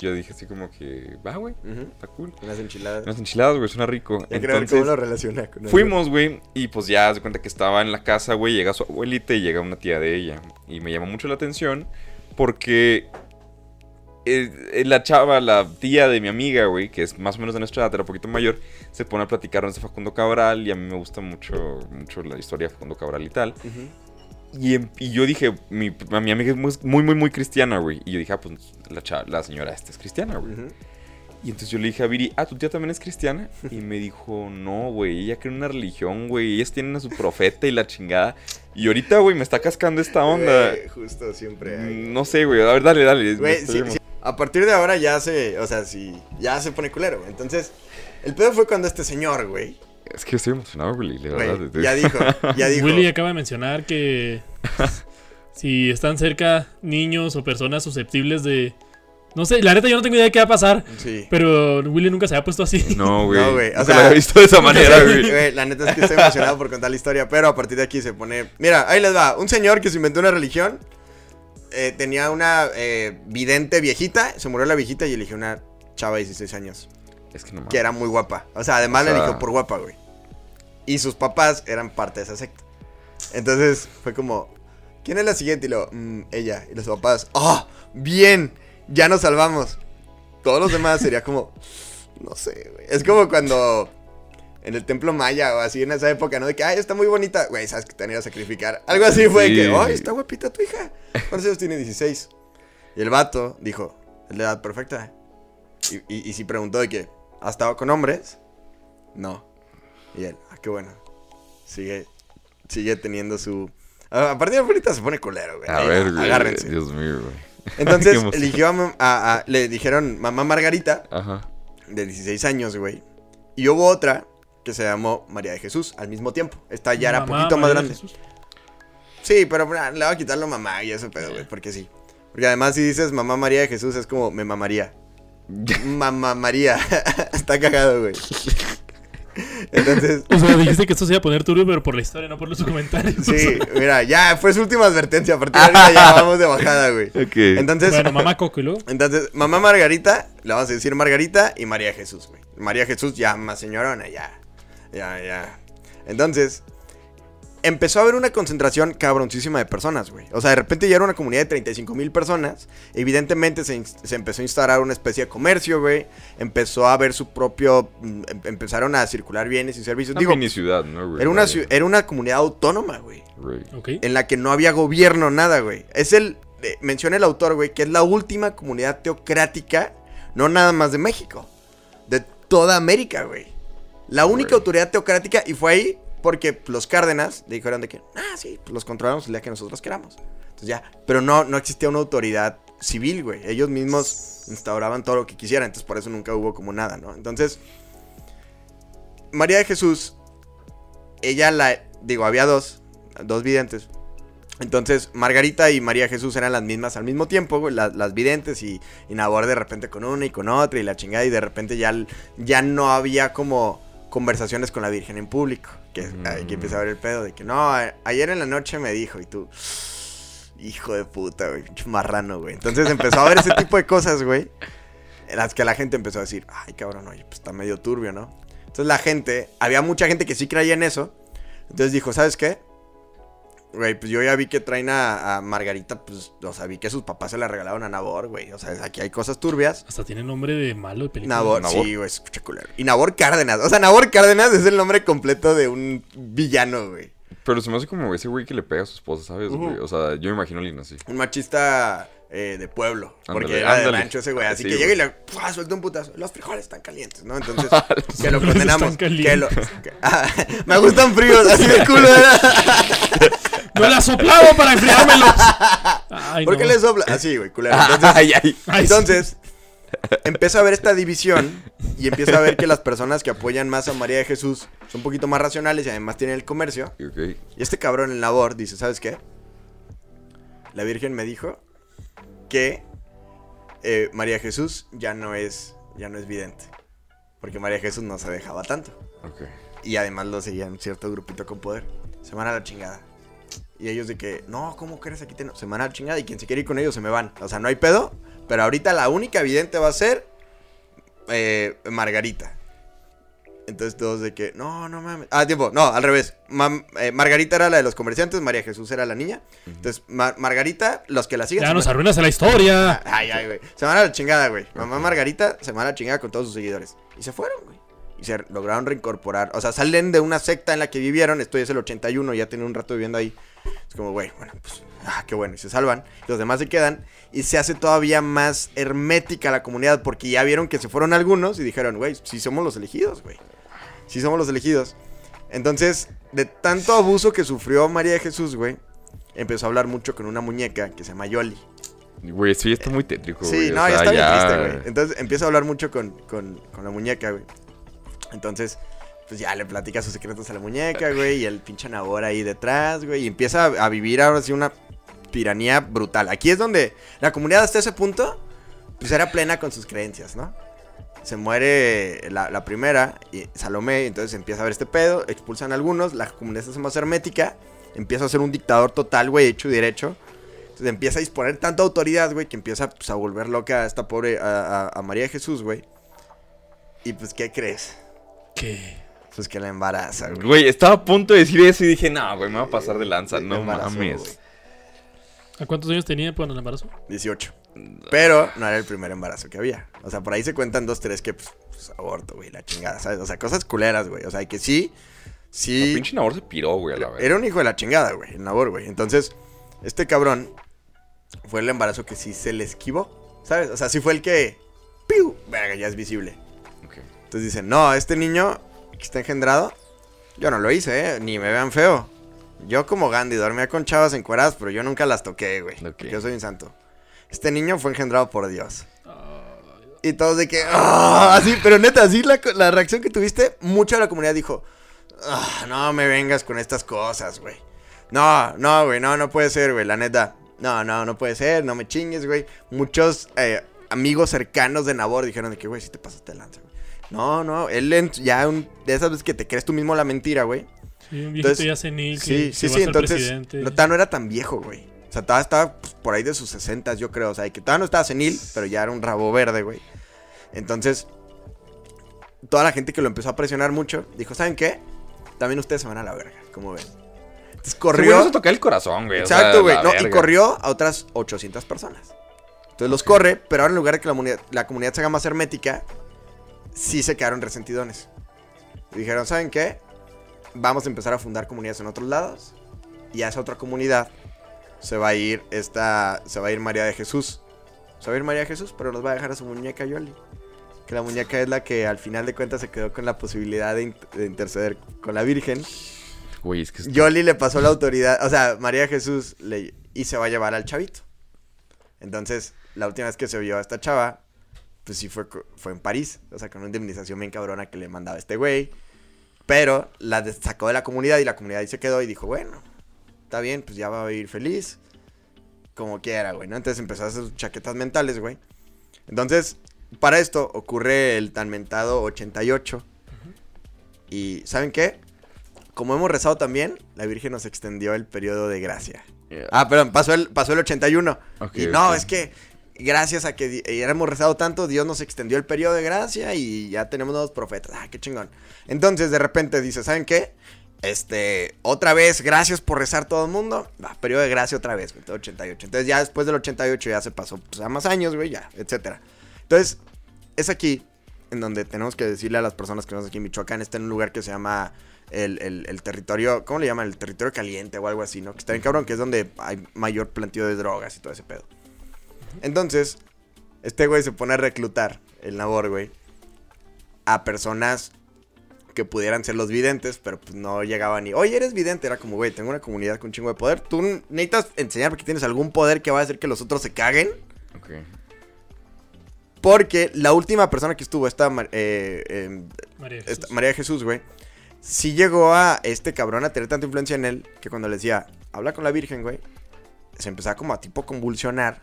Yo dije así como que, va, güey, está cool. Unas enchiladas. Unas enchiladas, güey, suena rico. Ya Entonces, cómo lo relaciona con. Fuimos, güey, y pues ya se cuenta que estaba en la casa, güey, llega su abuelita y llega una tía de ella. Y me llamó mucho la atención porque eh, eh, la chava, la tía de mi amiga, güey, que es más o menos de nuestra edad, era un poquito mayor, se pone a platicar de Facundo Cabral y a mí me gusta mucho, mucho la historia de Facundo Cabral y tal. Em- y yo dije, mi, a mi amiga es muy, muy, muy, cristiana, güey. Y yo dije, ah, pues la, la señora esta es cristiana, güey. Y entonces yo le dije a Viri, ah, ¿tu tía también es cristiana? Y me dijo, no, güey, ella cree en una religión, güey. Ellas tienen a su profeta y la chingada. Y ahorita, güey, me está cascando esta onda. Justo siempre. hay. No sé, güey. A ver, dale, dale. Güey, Estoy sí, emo- sí. A partir de ahora ya se, o sea, sí, ya se pone culero, güey. Entonces, el pedo fue cuando este señor, güey, Es que estoy emocionado, güey, la güey, verdad. ya dijo, ya dijo. Willy acaba de mencionar que si están cerca niños o personas susceptibles de... No sé, la neta yo no tengo idea de qué va a pasar. Sí. Pero Willy nunca se había puesto así. No, güey. No, güey, o sea, lo había visto de esa manera, güey. Güey, la neta es que estoy emocionado por contar la historia, pero a partir de aquí se pone. Mira, ahí les va. Un señor que se inventó una religión. eh, tenía una eh, vidente viejita. Se murió la viejita y eligió una chava de 16 años. Es que no mames. Que era muy guapa. O sea, además O la sea- eligió por guapa, güey. Y sus papás eran parte de esa secta. Entonces fue como. ¿Quién es la siguiente? Y luego, "Mm, ella. Y los papás, ¡oh! ¡Bien! Ya nos salvamos. Todos los demás sería como. No sé, güey. Es como cuando. En el templo maya o así en esa época, ¿no? De que, ay, está muy bonita. Güey, sabes que te han ido a sacrificar. Algo así fue de que, Sí. ay, está guapita tu hija. ¿Cuántos años tiene? 16. Y el vato dijo, es la edad perfecta. Y, y, y si preguntó de que, ¿has estado con hombres? No. Y él, ah, qué bueno. Sigue, sigue teniendo su... A, partir de ahorita se pone culero, güey. A Ahí, ver, güey. Agárrense. Dios mío, güey. Entonces eligió a, a- a- Le dijeron mamá Margarita, Ajá. de 16 años, güey. Y hubo otra que se llamó María de Jesús al mismo tiempo. Esta ya era Mamá, poquito más María de grande. Jesús. Sí, pero bra, le voy a quitarlo mamá y eso pedo, güey, porque sí. Porque además si dices mamá María de Jesús es como me mamaría. Mamá María. Está cagado, güey. Entonces, O sea, dijiste que esto se iba a poner turbio, pero por la historia, no por los comentarios. sí, mira, ya fue su última advertencia. A partir de ahorita ya vamos de bajada, güey. Ok. Entonces, Bueno, mamá Coco y luego. entonces, mamá Margarita, le vamos a decir Margarita y María Jesús, güey. María Jesús ya más señorona, ya. Ya, ya. Entonces, empezó a haber una concentración cabroncísima de personas, güey. O sea, de repente ya era una comunidad de 35 mil personas. Evidentemente se, se empezó a instalar una especie de comercio, güey. Empezó a haber su propio... mm, em- empezaron a circular bienes y servicios. Una Digo, mini ciudad, ¿no, güey? era una, era una comunidad autónoma, güey. Güey. Ok. En la que no había gobierno, nada, güey. Es el... eh, menciona el autor, güey, que es la última comunidad teocrática, no nada más de México, de toda América, güey. La única autoridad teocrática, y fue ahí porque los Cárdenas dijeron de que, ah, sí, pues los controlamos el día que nosotros queramos. Entonces ya, pero no, no existía una autoridad civil, güey. Ellos mismos instauraban todo lo que quisieran, entonces por eso nunca hubo como nada, ¿no? Entonces, María de Jesús, ella la, digo, había dos, dos videntes. Entonces, Margarita y María Jesús eran las mismas al mismo tiempo, güey, las, las videntes, y, y Nabor de repente con una y con otra, y la chingada, y de repente ya, ya no había como conversaciones con la Virgen en público. Que ahí que empieza a ver el pedo de que no, ayer en la noche me dijo, y tú, hijo de puta, güey, marrano, güey. Entonces empezó a ver ese tipo de cosas, güey, en las que la gente empezó a decir, ay, cabrón, oye, pues está medio turbio, ¿no? Entonces la gente, había mucha gente que sí creía en eso, entonces dijo, ¿sabes qué? Güey, pues yo ya vi que traen a, a Margarita, pues, o sea, vi que sus papás se la regalaron a Nabor, güey. O sea, aquí hay cosas turbias. Hasta tiene nombre de malo de película. Nabor, Nabor. sí, güey, escucha culero. Y Nabor Cárdenas. O sea, Nabor Cárdenas es el nombre completo de un villano, güey. Pero se me hace como ese güey que le pega a su esposa, ¿sabes, güey? O sea, yo me imagino a alguien así. Un machista eh, de pueblo. Porque era de rancho ese güey. Así Sí, que güey. llega y le ¡pua! suelta un putazo. Los frijoles están calientes, ¿no? Entonces, que lo frijoles condenamos. están Que lo, que- ah, me gustan fríos, así de culo. ¡No la soplado para enfriármelos! Ay, ¿Por qué le sopla? Así, güey, culero. Entonces, Ay, ay. Ay, Entonces, empieza a ver esta división y empieza a ver que las personas que apoyan más a María de Jesús son un poquito más racionales y además tienen el comercio. Y este cabrón en labor dice, ¿sabes qué? La Virgen me dijo que eh, María Jesús ya no es ya no es vidente. Porque María Jesús no se dejaba tanto. Y además lo seguían un cierto grupito con poder. Se van a la chingada. Y ellos de que, no, ¿cómo crees aquí? Te... Se van a la chingada y quien se quiere ir con ellos se me van. O sea, no hay pedo, Pero ahorita la única vidente va a ser eh, Margarita. Entonces todos de que, no, no mames. Ah, tiempo, no, al revés. Eh, Margarita era la de los comerciantes, María Jesús era la niña. Entonces, Mar- Margarita, los que la siguen... Ya nos arruinas la historia. Ay, ay, güey. Se van a la chingada, güey. Mamá Margarita se van a la chingada con todos sus seguidores. Y se fueron, güey. Y se lograron reincorporar. O sea, salen de una secta en la que vivieron. Esto ya es el 81, ya tienen un rato viviendo ahí. Es como, güey, bueno, pues, ah, qué bueno. Y se salvan. Y los demás se quedan. Y se hace todavía más hermética la comunidad. Porque ya vieron que se fueron algunos y dijeron, güey, sí somos los elegidos, güey. Sí somos los elegidos. Entonces, de tanto abuso que sufrió María de Jesús, güey, empezó a hablar mucho con una muñeca que se llama Yoli. Güey, sí, está muy tétrico, Sí, güey. o no, ya sea, está bien ya- triste, güey. Entonces empieza a hablar mucho con, con, con la muñeca, güey. Entonces, pues ya le platica sus secretos a la muñeca, güey. Y el pinche Nabor ahí detrás, güey. Y empieza a, a vivir ahora sí una tiranía brutal. Aquí es donde la comunidad hasta ese punto, pues era plena con sus creencias, ¿no? Se muere la, la primera, y Salomé, entonces empieza a ver este pedo, expulsan a algunos, la comunidad se hace más hermética, empieza a ser un dictador total, güey, hecho y derecho. Entonces empieza a disponer tanta autoridad, güey, que empieza pues, a volver loca a esta pobre, a, a- a María Jesús, güey. Y pues, ¿qué crees? ¿Qué? Pues que la embaraza, güey. Güey, estaba a punto de decir eso y dije, no, güey, me va a pasar de lanza. No mames. güey. ¿A cuántos años tenía cuando el embarazo? 18. Pero no era el primer embarazo que había. O sea, por ahí se cuentan dos, tres que, pues, pues, aborto, güey, la chingada, ¿sabes? O sea, cosas culeras, güey. O sea, que sí, sí. El pinche Nabor se piró, güey, a la vez. Era un hijo de la chingada, güey, el Nabor, güey. Entonces, este cabrón fue el embarazo que sí se le esquivó, ¿sabes? O sea, sí fue el que. ¡Piu! Verga, ya es visible. Entonces dicen, no, este niño que está engendrado, yo no lo hice, ¿eh? Ni me vean feo. Yo como Gandhi dormía con chavas encueradas, pero yo nunca las toqué, güey. Yo soy un santo. Este niño fue engendrado por Dios. Y todos de que... "Ah", así, pero neta, así la, la reacción que tuviste, mucha de la comunidad dijo, "Ah, no me vengas con estas cosas, güey. No, no, güey, no, no puede ser, güey, la neta. No, no, no puede ser, no me chingues, güey. Muchos eh, amigos cercanos de Nabor dijeron de que, güey, si te pasaste lanza, güey. No, no, él ya un- de esas veces que te crees tú mismo la mentira, güey. Sí, un viejito ya senil que, Sí, que sí, sí, entonces presidente. no era tan viejo, güey. O sea, todavía estaba pues, por ahí de sus 60, yo creo. O sea, que todavía no estaba senil, pero ya era un rabo verde, güey. Entonces, toda la gente que lo empezó a presionar mucho, dijo, ¿saben qué? También ustedes se van a la verga, como ven. Entonces corrió... toca el corazón, güey. o sea, Exacto, güey. No, y corrió a otras 800 personas. Entonces los corre, pero ahora en lugar de que la comunidad, la comunidad se haga más hermética, sí se quedaron resentidones. Y dijeron, ¿saben qué? Vamos a empezar a fundar comunidades en otros lados. Y a esa otra comunidad se va a ir esta. Se va a ir María de Jesús. Se va a ir María de Jesús, pero nos va a dejar a su muñeca Yoli. Que la muñeca es la que al final de cuentas se quedó con la posibilidad de, in- de interceder con la Virgen. Güey, es que... Yoli le pasó la autoridad, o sea, María Jesús le, y se va a llevar al chavito. Entonces, la última vez que se vio a esta chava, pues sí fue, fue en París, o sea, con una indemnización bien cabrona que le mandaba este güey. Pero la sacó de la comunidad y la comunidad ahí se quedó y dijo, bueno, está bien, pues ya va a vivir feliz, como quiera, güey, ¿no? Entonces empezó a hacer sus chaquetas mentales, güey. Entonces, para esto ocurre el tan mentado 88. Y, ¿saben qué? Como hemos rezado también, la Virgen nos extendió el periodo de gracia. Yeah. Ah, perdón, pasó el, pasó el 81. Ok, y no, es que gracias a que eh, hemos rezado tanto, Dios nos extendió el periodo de gracia y ya tenemos nuevos profetas. Ah, qué chingón. Entonces, de repente dice, ¿saben qué? Este, otra vez, gracias por rezar todo el mundo. Va, periodo de gracia otra vez, güey, todo 88. Entonces, ya después del 88 ya se pasó pues, a más años, güey, ya, etcétera. Entonces, es aquí en donde tenemos que decirle a las personas que vamos aquí en Michoacán, está en un lugar que se llama el, el- el territorio, ¿cómo le llaman? El territorio caliente o algo así, ¿no? Que está bien cabrón, que es donde hay mayor planteo de drogas y todo ese pedo. Entonces, este güey se pone a reclutar, el Nabor, güey, a personas que pudieran ser los videntes, pero pues no llegaban ni, oye, eres vidente, era como, güey, tengo una comunidad con un chingo de poder, tú necesitas enseñar porque tienes algún poder que va a hacer que los otros se caguen. Ok. Porque la última persona que estuvo, esta eh, eh, María esta- Jesús. María Jesús, güey, sí llegó a este cabrón a tener tanta influencia en él que cuando le decía, habla con la Virgen, güey, se empezaba como a tipo convulsionar.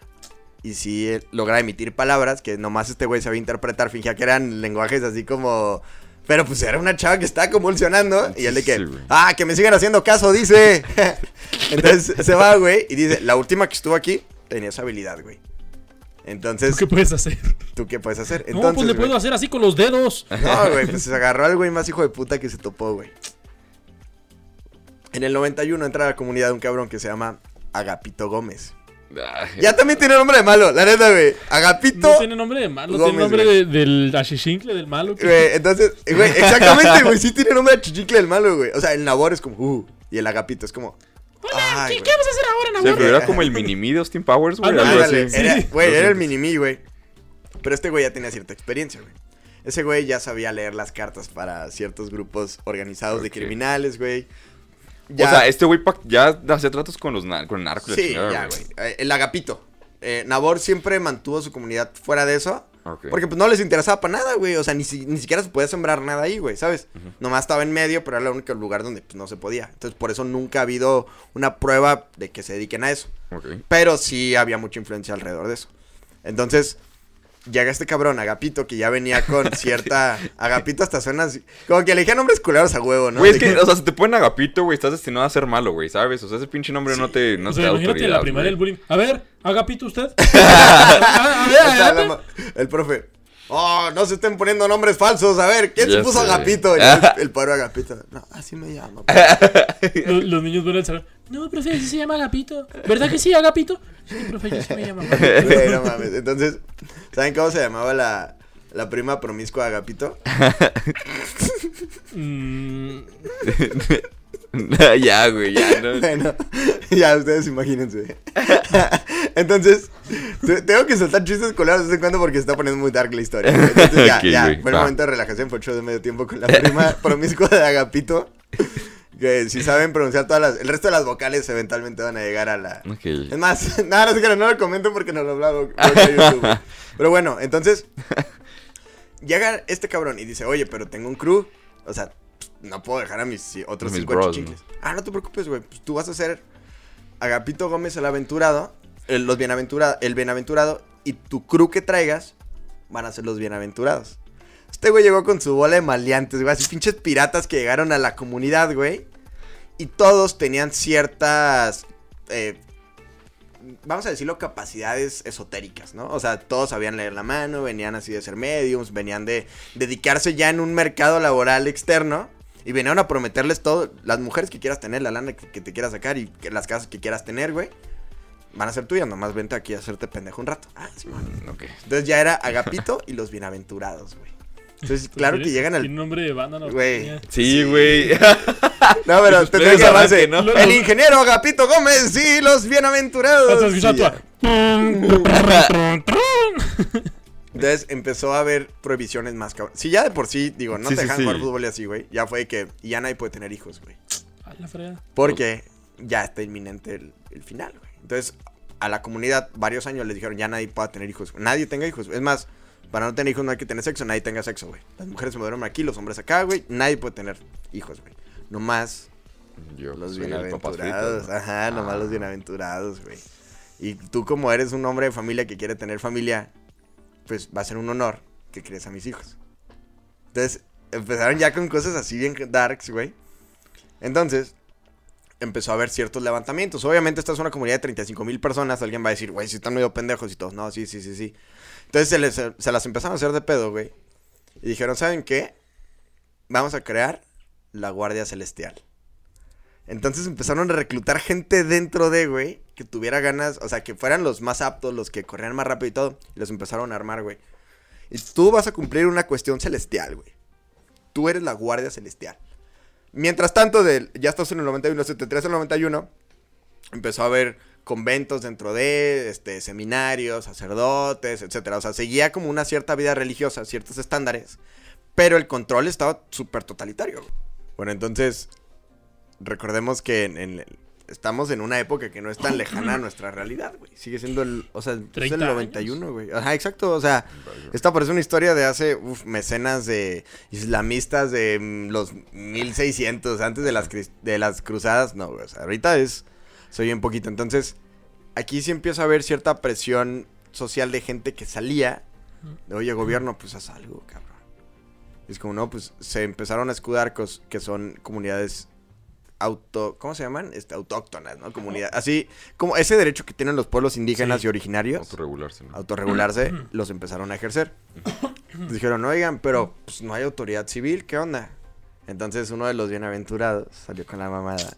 Y sí eh, logra emitir palabras que nomás este güey sabía interpretar, fingía que eran lenguajes así como... Pero pues era una chava que estaba convulsionando. Y él de que, ah, que me sigan haciendo caso, dice. Entonces se va, güey, y dice, la última que estuvo aquí tenía esa habilidad, güey. Entonces, ¿Tú qué puedes hacer? ¿tú qué puedes hacer? no, pues le güey, puedo hacer así con los dedos. No, güey, pues se agarró al güey más hijo de puta que se topó, güey. En el 91 entra a la comunidad un cabrón que se llama Agapito Gómez. Ay, Ya también tiene nombre de malo, la neta, güey. Agapito. No tiene nombre de malo, Gómez, tiene nombre de- del achichincle, del malo. Güey, entonces, güey, exactamente, güey, sí tiene nombre de chichicle del malo, güey. O sea, el Nabor es como, uh, y el Agapito es como. Ay, ¿Qué, qué vamos a hacer ahora, sí, Navarro? pero era como el mini-me de Austin Powers, güey. Algo así. era, Sí. güey, era el Lo mini güey. Pero este güey ya tenía cierta experiencia, güey. Ese güey ya sabía leer las cartas para ciertos grupos organizados de criminales, güey. O sea, este güey ya hacía tratos con los nar con el narco. y la Sí, chingada, ya, güey. Eh, El agapito. Eh, Nabor siempre mantuvo su comunidad fuera de eso. Porque pues no les interesaba para nada, güey. O sea, ni, si- ni siquiera se podía sembrar nada ahí, güey, ¿sabes? Nomás estaba en medio, pero era el único lugar donde pues, no se podía. Entonces, por eso nunca ha habido una prueba de que se dediquen a eso. Pero sí había mucha influencia alrededor de eso. Entonces, llega este cabrón, Agapito, que ya venía con cierta. Agapito hasta suena así. Como que elegía nombres culeros a huevo, ¿no? Güey, es que, o sea, si te ponen agapito, güey, estás destinado a ser malo, güey, ¿sabes? O sea, ese pinche nombre no te, no o te sea, da imagínate en la primaria el bullying. A ver, agapito usted. a, a ver, ma- el profe. Oh, no se estén poniendo nombres falsos. A ver, ¿quién se Ya puso sé. Agapito? El, el pobre Agapito. No, así me llamo. Los, los niños van al salón. No, profe, así se llama Agapito. ¿Verdad que sí, Agapito? Sí, profe, yo sí me llamo Agapito. Güey, no mames. Entonces, ¿saben cómo se llamaba la, la prima promiscua de Agapito? Mm, ya, güey, ya, no. Bueno, ya ustedes imagínense. Entonces, te- tengo que soltar chistes culeros de vez en cuando porque se está poniendo muy dark la historia. Entonces, ya, ya. Fue el momento de relajación, fue el show de medio tiempo con la prima promiscua de Agapito. Que si saben pronunciar todas las. El resto de las vocales eventualmente van a llegar a la. Ok. Es más, nada, no que no lo comento porque nos lo hablaba YouTube. Pero bueno, entonces. Llega este cabrón y dice, oye, pero tengo un crew. O sea, no puedo dejar a mis otros Mis 50 bros, chicles. Ah, no te preocupes, güey. Pues tú vas a ser Agapito Gómez el aventurado. el- los bienaventurado, el bienaventurado. Y tu crew que traigas van a ser los bienaventurados. Este güey llegó con su bola de maleantes, güey. Así pinches piratas que llegaron a la comunidad, güey. Y todos tenían ciertas. eh, vamos a decirlo, capacidades esotéricas, ¿no? O sea, todos sabían leer la mano, venían así de ser mediums, venían de dedicarse ya en un mercado laboral externo. Y venían a prometerles todo, las mujeres que quieras tener, la lana que, que te quieras sacar y que las casas que quieras tener, güey. Van a ser tuyas, nomás vente aquí a hacerte pendejo un rato. Ah, sí, man. Ok. Entonces ya era Agapito y los bienaventurados, güey. Entonces, claro que llegan al Tiene nombre de banda, ¿no? Güey. Sí, güey. No, pero Sus tendría que llamarse ¿no? El ingeniero Agapito Gómez y los bienaventurados. Sí, Entonces empezó a haber prohibiciones más cabrón. Si ya de por sí, digo, no Sí, te dejan sí. jugar fútbol y así, güey. Ya fue que ya nadie puede tener hijos, güey. A la fregada. Porque ya está inminente el, el final, güey. Entonces, a la comunidad, varios años les dijeron, ya nadie pueda tener hijos. Nadie tenga hijos. Es más, para no tener hijos no hay que tener sexo, nadie tenga sexo, güey. Las mujeres se mueven aquí, los hombres acá, güey. Nadie puede tener hijos, güey. Nomás Yo los bienaventurados. Ajá, nomás Ah. los bienaventurados, güey. Y tú como eres un hombre de familia que quiere tener familia, pues va a ser un honor que crees a mis hijos. Entonces, empezaron ya con cosas así bien darks, güey. Entonces, empezó a haber ciertos levantamientos. Obviamente esta es una comunidad de 35 mil personas. Alguien va a decir, güey, si están medio pendejos y todos. No, sí, sí, sí, sí. Entonces se, les- se las empezaron a hacer de pedo, güey. Y dijeron, ¿saben qué? Vamos a crear la Guardia Celestial. Entonces empezaron a reclutar gente dentro de, güey, que tuviera ganas, o sea, que fueran los más aptos, los que corrían más rápido y todo. Y los empezaron a armar, güey. Y tú vas a cumplir una cuestión celestial, güey. Tú eres la Guardia Celestial. Mientras tanto, del, ya estás en el 91, 73 al 91, empezó a haber conventos dentro de, este, seminarios, sacerdotes, etcétera. O sea, seguía como una cierta vida religiosa, ciertos estándares, pero el control estaba súper totalitario. Bueno, entonces, recordemos que en- en- estamos en una época que no es tan lejana a nuestra realidad, güey. Sigue siendo el, o sea, es 30 el 91, güey. Ajá, exacto, o sea, esta parece una historia de hace, uf, mecenas de islamistas de mm, los 1600, antes de las, de las cruzadas, no, güey, o sea, ahorita es, soy bien poquito. Entonces, aquí sí empieza a haber cierta presión social de gente que salía, de, oye, gobierno, pues haz algo, cabrón. Y es como, no, pues se empezaron a escudar cos- que son comunidades auto, ¿cómo se llaman? Este, autóctonas, ¿no? Comunidad, así como ese derecho que tienen los pueblos indígenas Sí. y originarios, Autorregularse, ¿no? autorregularse, los empezaron a ejercer. Dijeron, oigan, pero pues, no hay autoridad civil, ¿qué onda? Entonces uno de los bienaventurados salió con la mamada.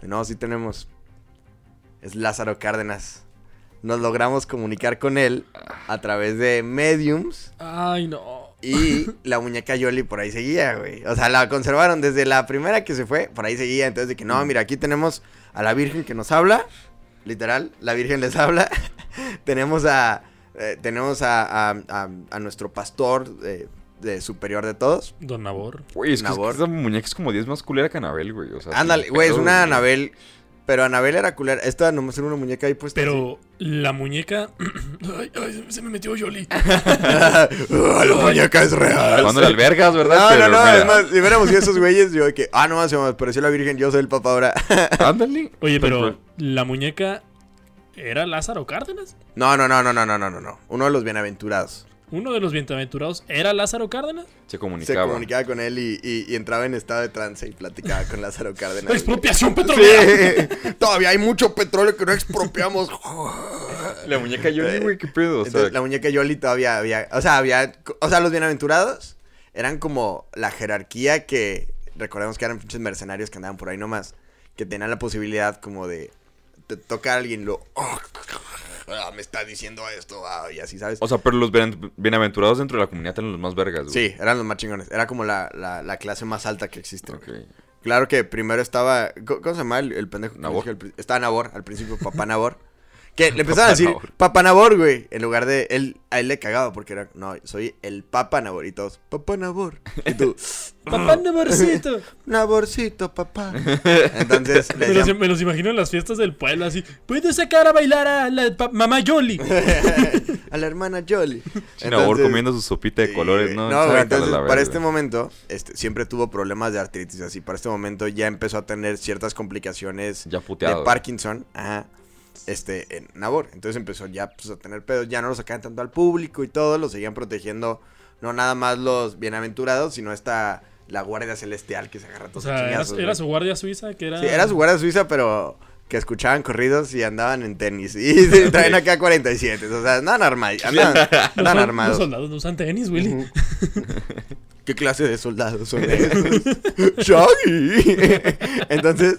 de, No, sí tenemos. Es Lázaro Cárdenas. Nos logramos comunicar con él a través de mediums. Ay, no. Y la muñeca Yoli por ahí seguía, güey. O sea, la conservaron desde la primera que se fue, por ahí seguía. Entonces, de que no, mira, aquí tenemos a la Virgen que nos habla. Literal, la Virgen les habla. tenemos a. eh, tenemos a, a- a- a nuestro pastor eh, de superior de todos. Don Nabor. Güey, es que, es que Nabor. esa muñeca es como 10 más culera que Anabel, güey. O sea, Ándale, güey, es una güey. Anabel. Pero Anabel era culera. Esta nomás era una muñeca ahí puesta. Pero la muñeca. ay, ay, se me metió Yoli. la muñeca es real. Cuando la albergas, ¿verdad? No, Pero no, no. Es más, si hubiéramos sido esos güeyes, yo que. Ah, no, se me apareció la virgen, yo soy el papá ahora. Ándale. Oye, pero la muñeca. ¿Era Lázaro Cárdenas? No, no, no, no, no, no, no, no. Uno de los bienaventurados. ¿Uno de los bienaventurados era Lázaro Cárdenas? Se Se comunicaba. comunicaba con él y, y- y entraba en estado de trance y platicaba con Lázaro Cárdenas. ¡Expropiación petrolera! Sí. Todavía hay mucho petróleo que no expropiamos. La muñeca Yoli, güey, qué pedo. O sea, Entonces, la muñeca Yoli todavía había. O sea, había. O sea, los bienaventurados eran como la jerarquía que. Recordemos que eran pinches mercenarios que andaban por ahí nomás. Que tenían la posibilidad como de. Te toca a alguien y lo. "Oh, ah, me está diciendo esto. ah", y así, ¿sabes? o sea, pero los bien- bienaventurados dentro de la comunidad eran los más vergas, güey. Sí, eran los más chingones. Era como la, la, la clase más alta que existe. Claro que primero estaba. ¿Cómo se llama el, el pendejo? Nabor. Estaba Nabor, al principio, papá Nabor. Que le empezaron a decir papá Nabor, güey. En lugar de él, a él le cagaba porque era. No, soy el papá Nabor. Y todos, papá Nabor. Y tú, ¡Papá Naborcito! Naborcito, papá. Entonces le Me los, decían, me los imagino en las fiestas del pueblo así. ¿Puedes sacar a bailar a la pa- mamá Yoli? a la hermana Jolly. Nabor comiendo su sopita de colores. ¿no? No, güey, entonces la para este momento este, siempre tuvo problemas de artritis así. Para este momento ya empezó a tener ciertas complicaciones Ya puteado. de Parkinson. Ajá. Este, en Nabor. Entonces empezó ya pues, a tener pedos. Ya no lo sacaban tanto al público y todo. Lo seguían protegiendo. No nada más los bienaventurados, sino esta la guardia celestial que se agarra O todos sea, a era, su guardia suiza que era. Sí, era su guardia suiza, pero que escuchaban corridos y andaban en tenis. Y traen acá 47. O sea, Los, andaban sol- armados. los soldados no usan tenis, Willy. ¿Qué clase de soldados son esos? ¡Shaggy! Entonces,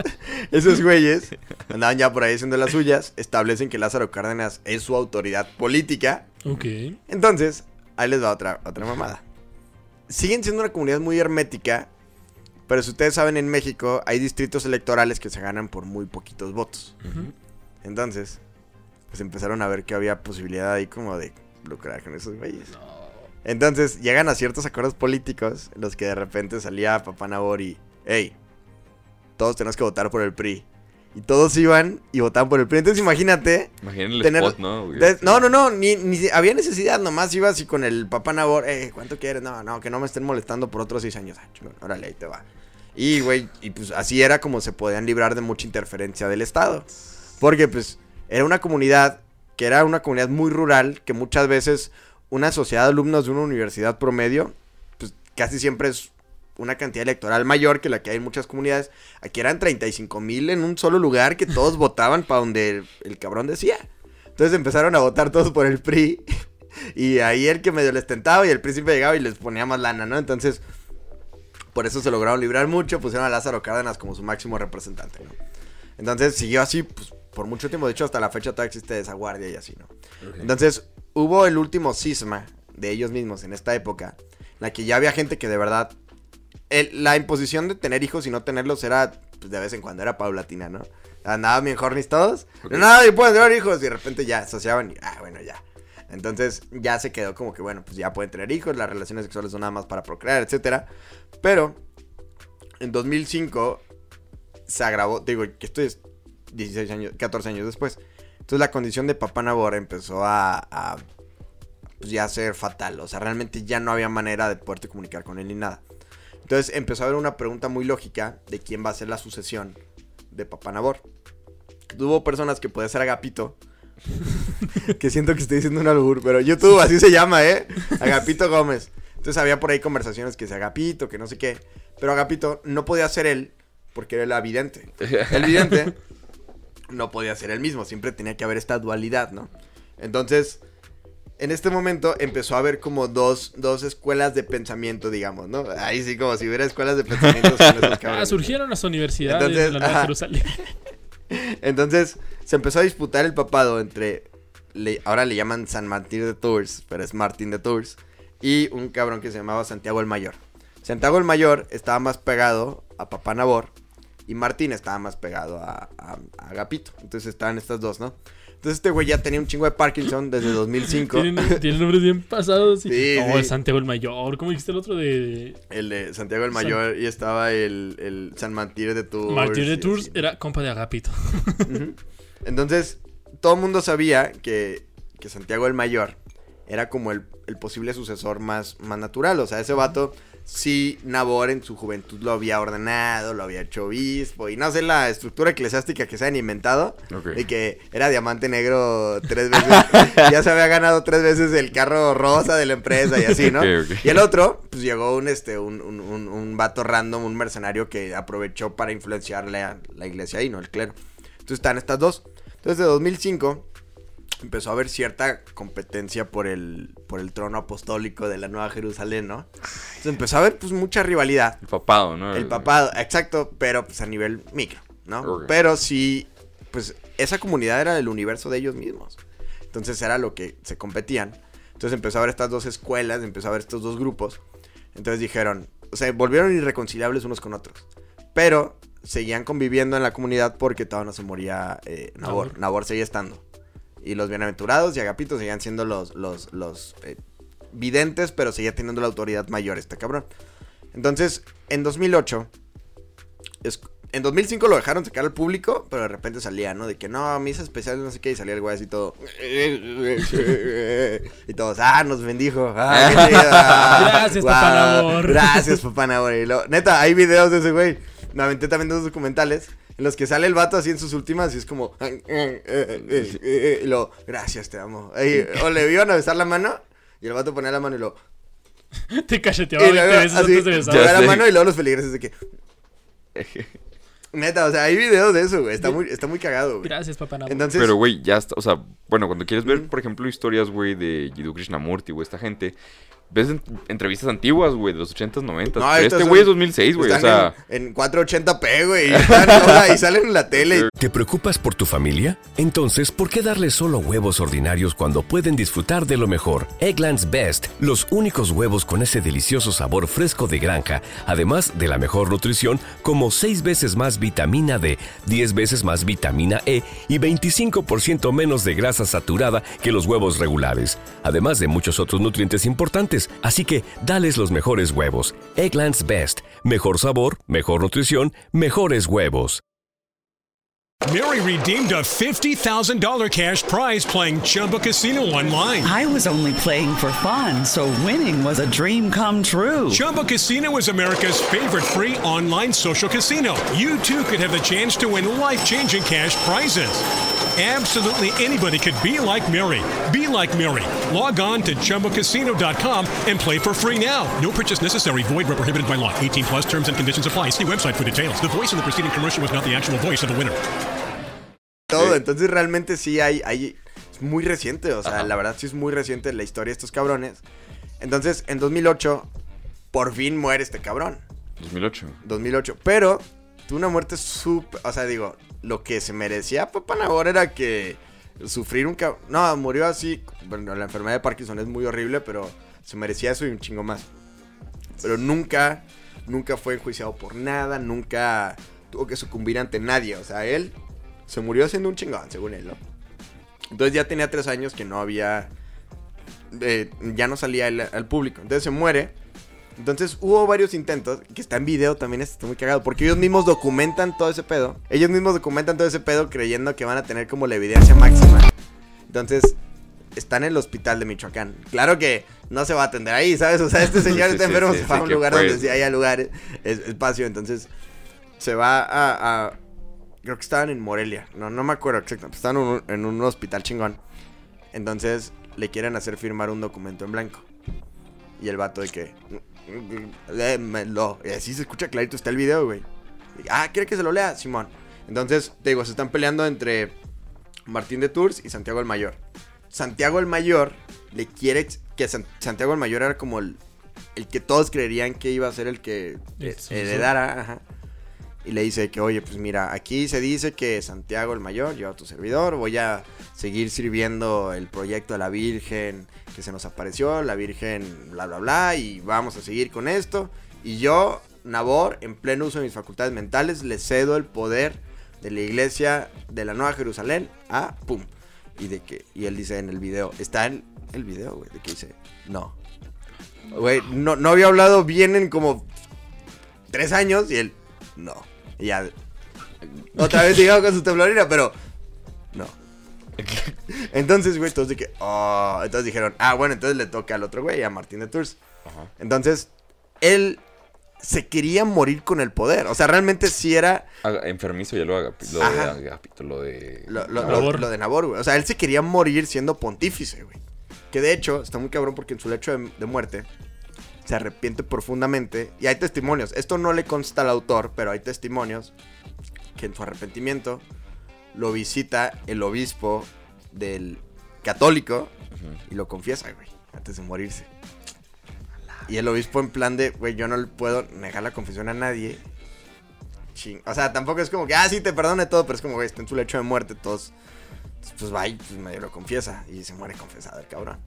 esos güeyes andaban ya por ahí haciendo las suyas, establecen que Lázaro Cárdenas es su autoridad política. Ok. Entonces, ahí les va otra, otra mamada. Siguen siendo una comunidad muy hermética, pero si ustedes saben, en México hay distritos electorales que se ganan por muy poquitos votos. Entonces, pues empezaron a ver que había posibilidad ahí como de lucrar con esos güeyes. Entonces, llegan a ciertos acuerdos políticos en los que de repente salía Papá Nabor y, hey, todos tenemos que votar por el PRI. Y todos iban y votaban por el PRI. Entonces, imagínate Imaginen el tener- spot, ¿no? güey? no, no, no, ni, había necesidad, nomás iba así con el papá Nabor, eh, ¿cuánto quieres? No, no, que no me estén molestando por otros seis años. Ah, chingón, órale, ahí te va. Y, güey, y pues así era como se podían librar de mucha interferencia del Estado. Porque, pues, era una comunidad que era una comunidad muy rural, que muchas veces una sociedad de alumnos de una universidad promedio, pues casi siempre es una cantidad electoral mayor que la que hay en muchas comunidades. Aquí eran 35 mil en un solo lugar que todos votaban para donde el, el cabrón decía. Entonces empezaron a votar todos por el PRI. Y ahí el que medio les tentaba y el príncipe llegaba y les ponía más lana, ¿no? Entonces, por eso se lograron librar mucho. Pusieron a Lázaro Cárdenas como su máximo representante, ¿no? Entonces siguió así, pues, por mucho tiempo. De hecho, hasta la fecha todavía existe esa guardia y así, ¿no? Entonces, hubo el último cisma de ellos mismos en esta época, en la que ya había gente que de verdad. el- la imposición de tener hijos y no tenerlos era, pues, de vez en cuando, era paulatina, ¿no? Andaban bien hornis todos. No, nadie puede tener hijos. Y de repente ya asociaban y, ah, bueno, ya. Entonces ya se quedó como que, bueno, pues ya pueden tener hijos, las relaciones sexuales son nada más para procrear, etcétera. Pero en 2005 se agravó, digo, que esto es 16 años, 14 años después. Entonces la condición de papá Nabor empezó a, pues ya ser fatal. O sea, realmente ya no había manera de poderte comunicar con él ni nada. Entonces empezó a haber una pregunta muy lógica de quién va a ser la sucesión de papá Nabor. Hubo personas que puede ser Agapito. que siento que estoy diciendo un albur, pero YouTube así se llama, ¿eh? Agapito Gómez. Entonces había por ahí conversaciones que se Agapito, que no sé qué. Pero Agapito no podía ser él porque era el vidente. El vidente no podía ser el mismo, siempre tenía que haber esta dualidad, ¿no? Entonces, en este momento empezó a haber como dos, dos escuelas de pensamiento, digamos, ¿no? Ahí sí, como si hubiera escuelas de pensamiento. Ah, surgieron las universidades Entonces, de la Nueva ajá. Jerusalén. Entonces se empezó a disputar el papado entre, le- ahora le llaman San Martín de Tours, pero es Martín de Tours, y un cabrón que se llamaba Santiago el Mayor. Santiago el Mayor estaba más pegado a Papá Nabor y Martín estaba más pegado a, a- a Agapito. Entonces estaban estas dos, ¿no? Entonces este güey ya tenía un chingo de Parkinson desde 2005. Tienen, tienen nombres bien pasados. y- Sí, no, sí. Santiago el Mayor. ¿Cómo dijiste el otro de El de Santiago el Mayor y estaba el, el San Martín de Tours. Martín de Tours? Era compa de Agapito. Entonces, todo el mundo sabía que, que Santiago el Mayor era como el, el posible sucesor más, más natural. O sea, ese vato, sí, Nabor en su juventud lo había ordenado, lo había hecho obispo. Y no sé la estructura eclesiástica que se han inventado. Ok. De que era diamante negro tres veces. ya se había ganado tres veces el carro rosa de la empresa y así, ¿no? Y el otro, pues llegó un, este, un, un, un, un vato random, un mercenario que aprovechó para influenciar la, la iglesia ahí, ¿no? El clero. Entonces están estas dos. Entonces de 2005 empezó a haber cierta competencia por el, por el trono apostólico de la Nueva Jerusalén, ¿no? Entonces empezó a haber pues mucha rivalidad. El papado, ¿no? El papado, exacto, pero pues a nivel micro, ¿no? Pero sí, pues esa comunidad era del universo de ellos mismos. Entonces era lo que se competían. Entonces empezó a haber estas dos escuelas, empezó a haber estos dos grupos. Entonces dijeron, o sea, volvieron irreconciliables unos con otros. Pero seguían conviviendo en la comunidad porque todavía no se moría eh, Nabor. Nabor. Nabor seguía estando. Y los bienaventurados y Agapito seguían siendo los, los, los eh, videntes, pero seguía teniendo la autoridad mayor este cabrón. Entonces, en 2008, es- en 2005 lo dejaron sacar al público, pero de repente salía, ¿no? De que no, misa especial, no sé qué, y salía el güey así todo. Y todos, ah, nos bendijo. Ah, ah, Gracias, papá Nabor. Gracias, papá Nabor. Y lo- neta, hay videos de ese güey. Me aventé también dos documentales en los que sale el vato así en sus últimas y es como. Y lo, gracias, te amo. Ahí, o le iban a besar la mano y el vato ponía la mano y lo. Te cacheteaba Y 20 luego, veces así, antes de besar. la mano y luego los feligreses de que. Neta, o sea, hay videos de eso, güey. Está muy, está muy cagado, güey. Gracias, papá. Entonces, Pero, güey, ya está. O sea, bueno, cuando quieres ver, por ejemplo, historias, güey, de Jiddu Krishnamurti, güey, esta gente, ves en- entrevistas antiguas, güey, de los 80s, 90s. No, pero estos este güey es son- 2006, güey, o sea. En, en 480p, güey. Y salen en la tele. ¿Te preocupas por tu familia? Entonces, ¿por qué darles solo huevos ordinarios cuando pueden disfrutar de lo mejor? Eggland's Best, los únicos huevos con ese delicioso sabor fresco de granja, además de la mejor nutrición, como 6 veces más vitamina D, 10 veces más vitamina E y 25% menos de grasa saturada que los huevos regulares, además de muchos otros nutrientes importantes. Así que, dales los mejores huevos. Eggland's Best, mejor sabor, mejor nutrición, mejores huevos. Mary redeemed a $50,000 cash prize playing Chumba Casino online. I was only playing for fun, so winning was a dream come true. Chumba Casino is America's favorite free online social casino. You too could have the chance to win life changing cash prizes. Absolutely anybody could be like Mary. Be like Mary. Log on to chumbacasino.com and play for free now. No purchase necessary. Void where prohibited by law. 18 plus terms and conditions apply. See website for details. The voice in the preceding commercial was not the actual voice of the winner. todo. Entonces realmente sí hay, hay es muy reciente, o sea, Ajá. la verdad sí es muy reciente la historia de estos cabrones. Entonces, en 2008 por fin muere este cabrón. 2008. 2008, pero tuvo una muerte súper, o sea, digo, lo que se merecía Papá Nabor era que sufrir un cabrón, no, murió así, bueno, la enfermedad de Parkinson es muy horrible, pero se merecía eso y un chingo más. Pero nunca nunca fue enjuiciado por nada, nunca tuvo que sucumbir ante nadie, o sea, él se murió siendo un chingón, según él, ¿no? Entonces ya tenía tres años que no había. eh, ya no salía al público. Entonces se muere. Entonces hubo varios intentos, que está en video también, esto está muy cagado, porque ellos mismos documentan todo ese pedo. Ellos mismos documentan todo ese pedo creyendo que van a tener como la evidencia máxima. Entonces, están en el hospital de Michoacán. Claro que no se va a atender ahí, ¿sabes? O sea, este señor Sí, está enfermo, sí, se sí, va a un lugar donde sí haya lugar, es- espacio, entonces se va a, a- creo que estaban en Morelia, no, no me acuerdo exactamente, estaban un, en un hospital chingón. Entonces le quieren hacer firmar un documento en blanco. Y el vato de que, léemelo. Y así se escucha clarito, está el video, güey. Y, ah, ¿quiere que se lo lea? Simón. Entonces, te digo, se están peleando entre Martín de Tours y Santiago el Mayor. Santiago el Mayor le quiere que San- Santiago el Mayor era como el, el que todos creerían que iba a ser el que heredara. ajá. Y le dice que, oye, pues mira, aquí se dice que Santiago el Mayor, yo tu servidor, voy a seguir sirviendo el proyecto de la Virgen que se nos apareció, la Virgen, bla, bla, bla, y vamos a seguir con esto. Y yo, Nabor, en pleno uso de mis facultades mentales, le cedo el poder de la iglesia de la Nueva Jerusalén a pum. Y de que, y él dice en el video, está en el video, güey, de que dice, no. Güey, no, no había hablado bien en como tres años y él, no. Y ya, otra vez llegado con su temblorina, pero, no. Entonces, güey, todos de que, oh, entonces dijeron, ah, bueno, entonces le toca al otro güey, a Martín de Tours. Entonces, él se quería morir con el poder. O sea, realmente sí era Enfermizo ya lo haga. Lo de. Agapito, lo de. lo, lo- lo- Nabor. lo de Nabor, güey. O sea, él se quería morir siendo pontífice, güey. Que de hecho, está muy cabrón porque en su lecho de, de muerte se arrepiente profundamente. Y hay testimonios. Esto no le consta al autor, pero hay testimonios que en su arrepentimiento lo visita el obispo del católico y lo confiesa, güey, antes de morirse. Y el obispo en plan de, güey, yo no le puedo negar la confesión a nadie. Ching- O sea, tampoco es como que, ah, sí, te perdone todo, pero es como, güey, está en su lecho de muerte, todos. Pues va y pues, medio lo confiesa y se muere confesado el cabrón.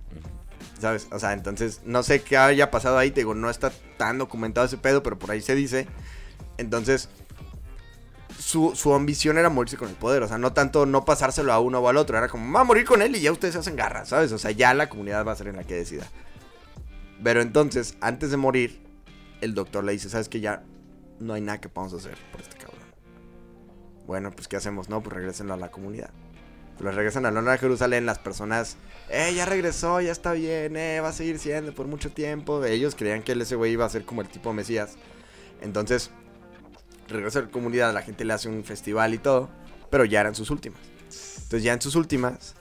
¿Sabes? O sea, entonces, no sé qué haya pasado ahí, te digo, no está tan documentado ese pedo, pero por ahí se dice. Entonces, su, su ambición era morirse con el poder, o sea, no tanto no pasárselo a uno o al otro, era como, va a morir con él y ya ustedes se hacen garras, ¿sabes? O sea, ya la comunidad va a ser en la que decida. Pero entonces, antes de morir, el doctor le dice, ¿sabes que Ya no hay nada que podamos hacer por este cabrón. Bueno, pues ¿qué hacemos? No, pues regresen a la comunidad. Los regresan a la Nueva Jerusalén, las personas, eh, ya regresó, ya está bien, eh, va a seguir siendo por mucho tiempo. Ellos creían que ese güey iba a ser como el tipo Mesías. Entonces, regresa a la comunidad, la gente le hace un festival y todo, pero ya eran sus últimas. Entonces, ya en sus últimas,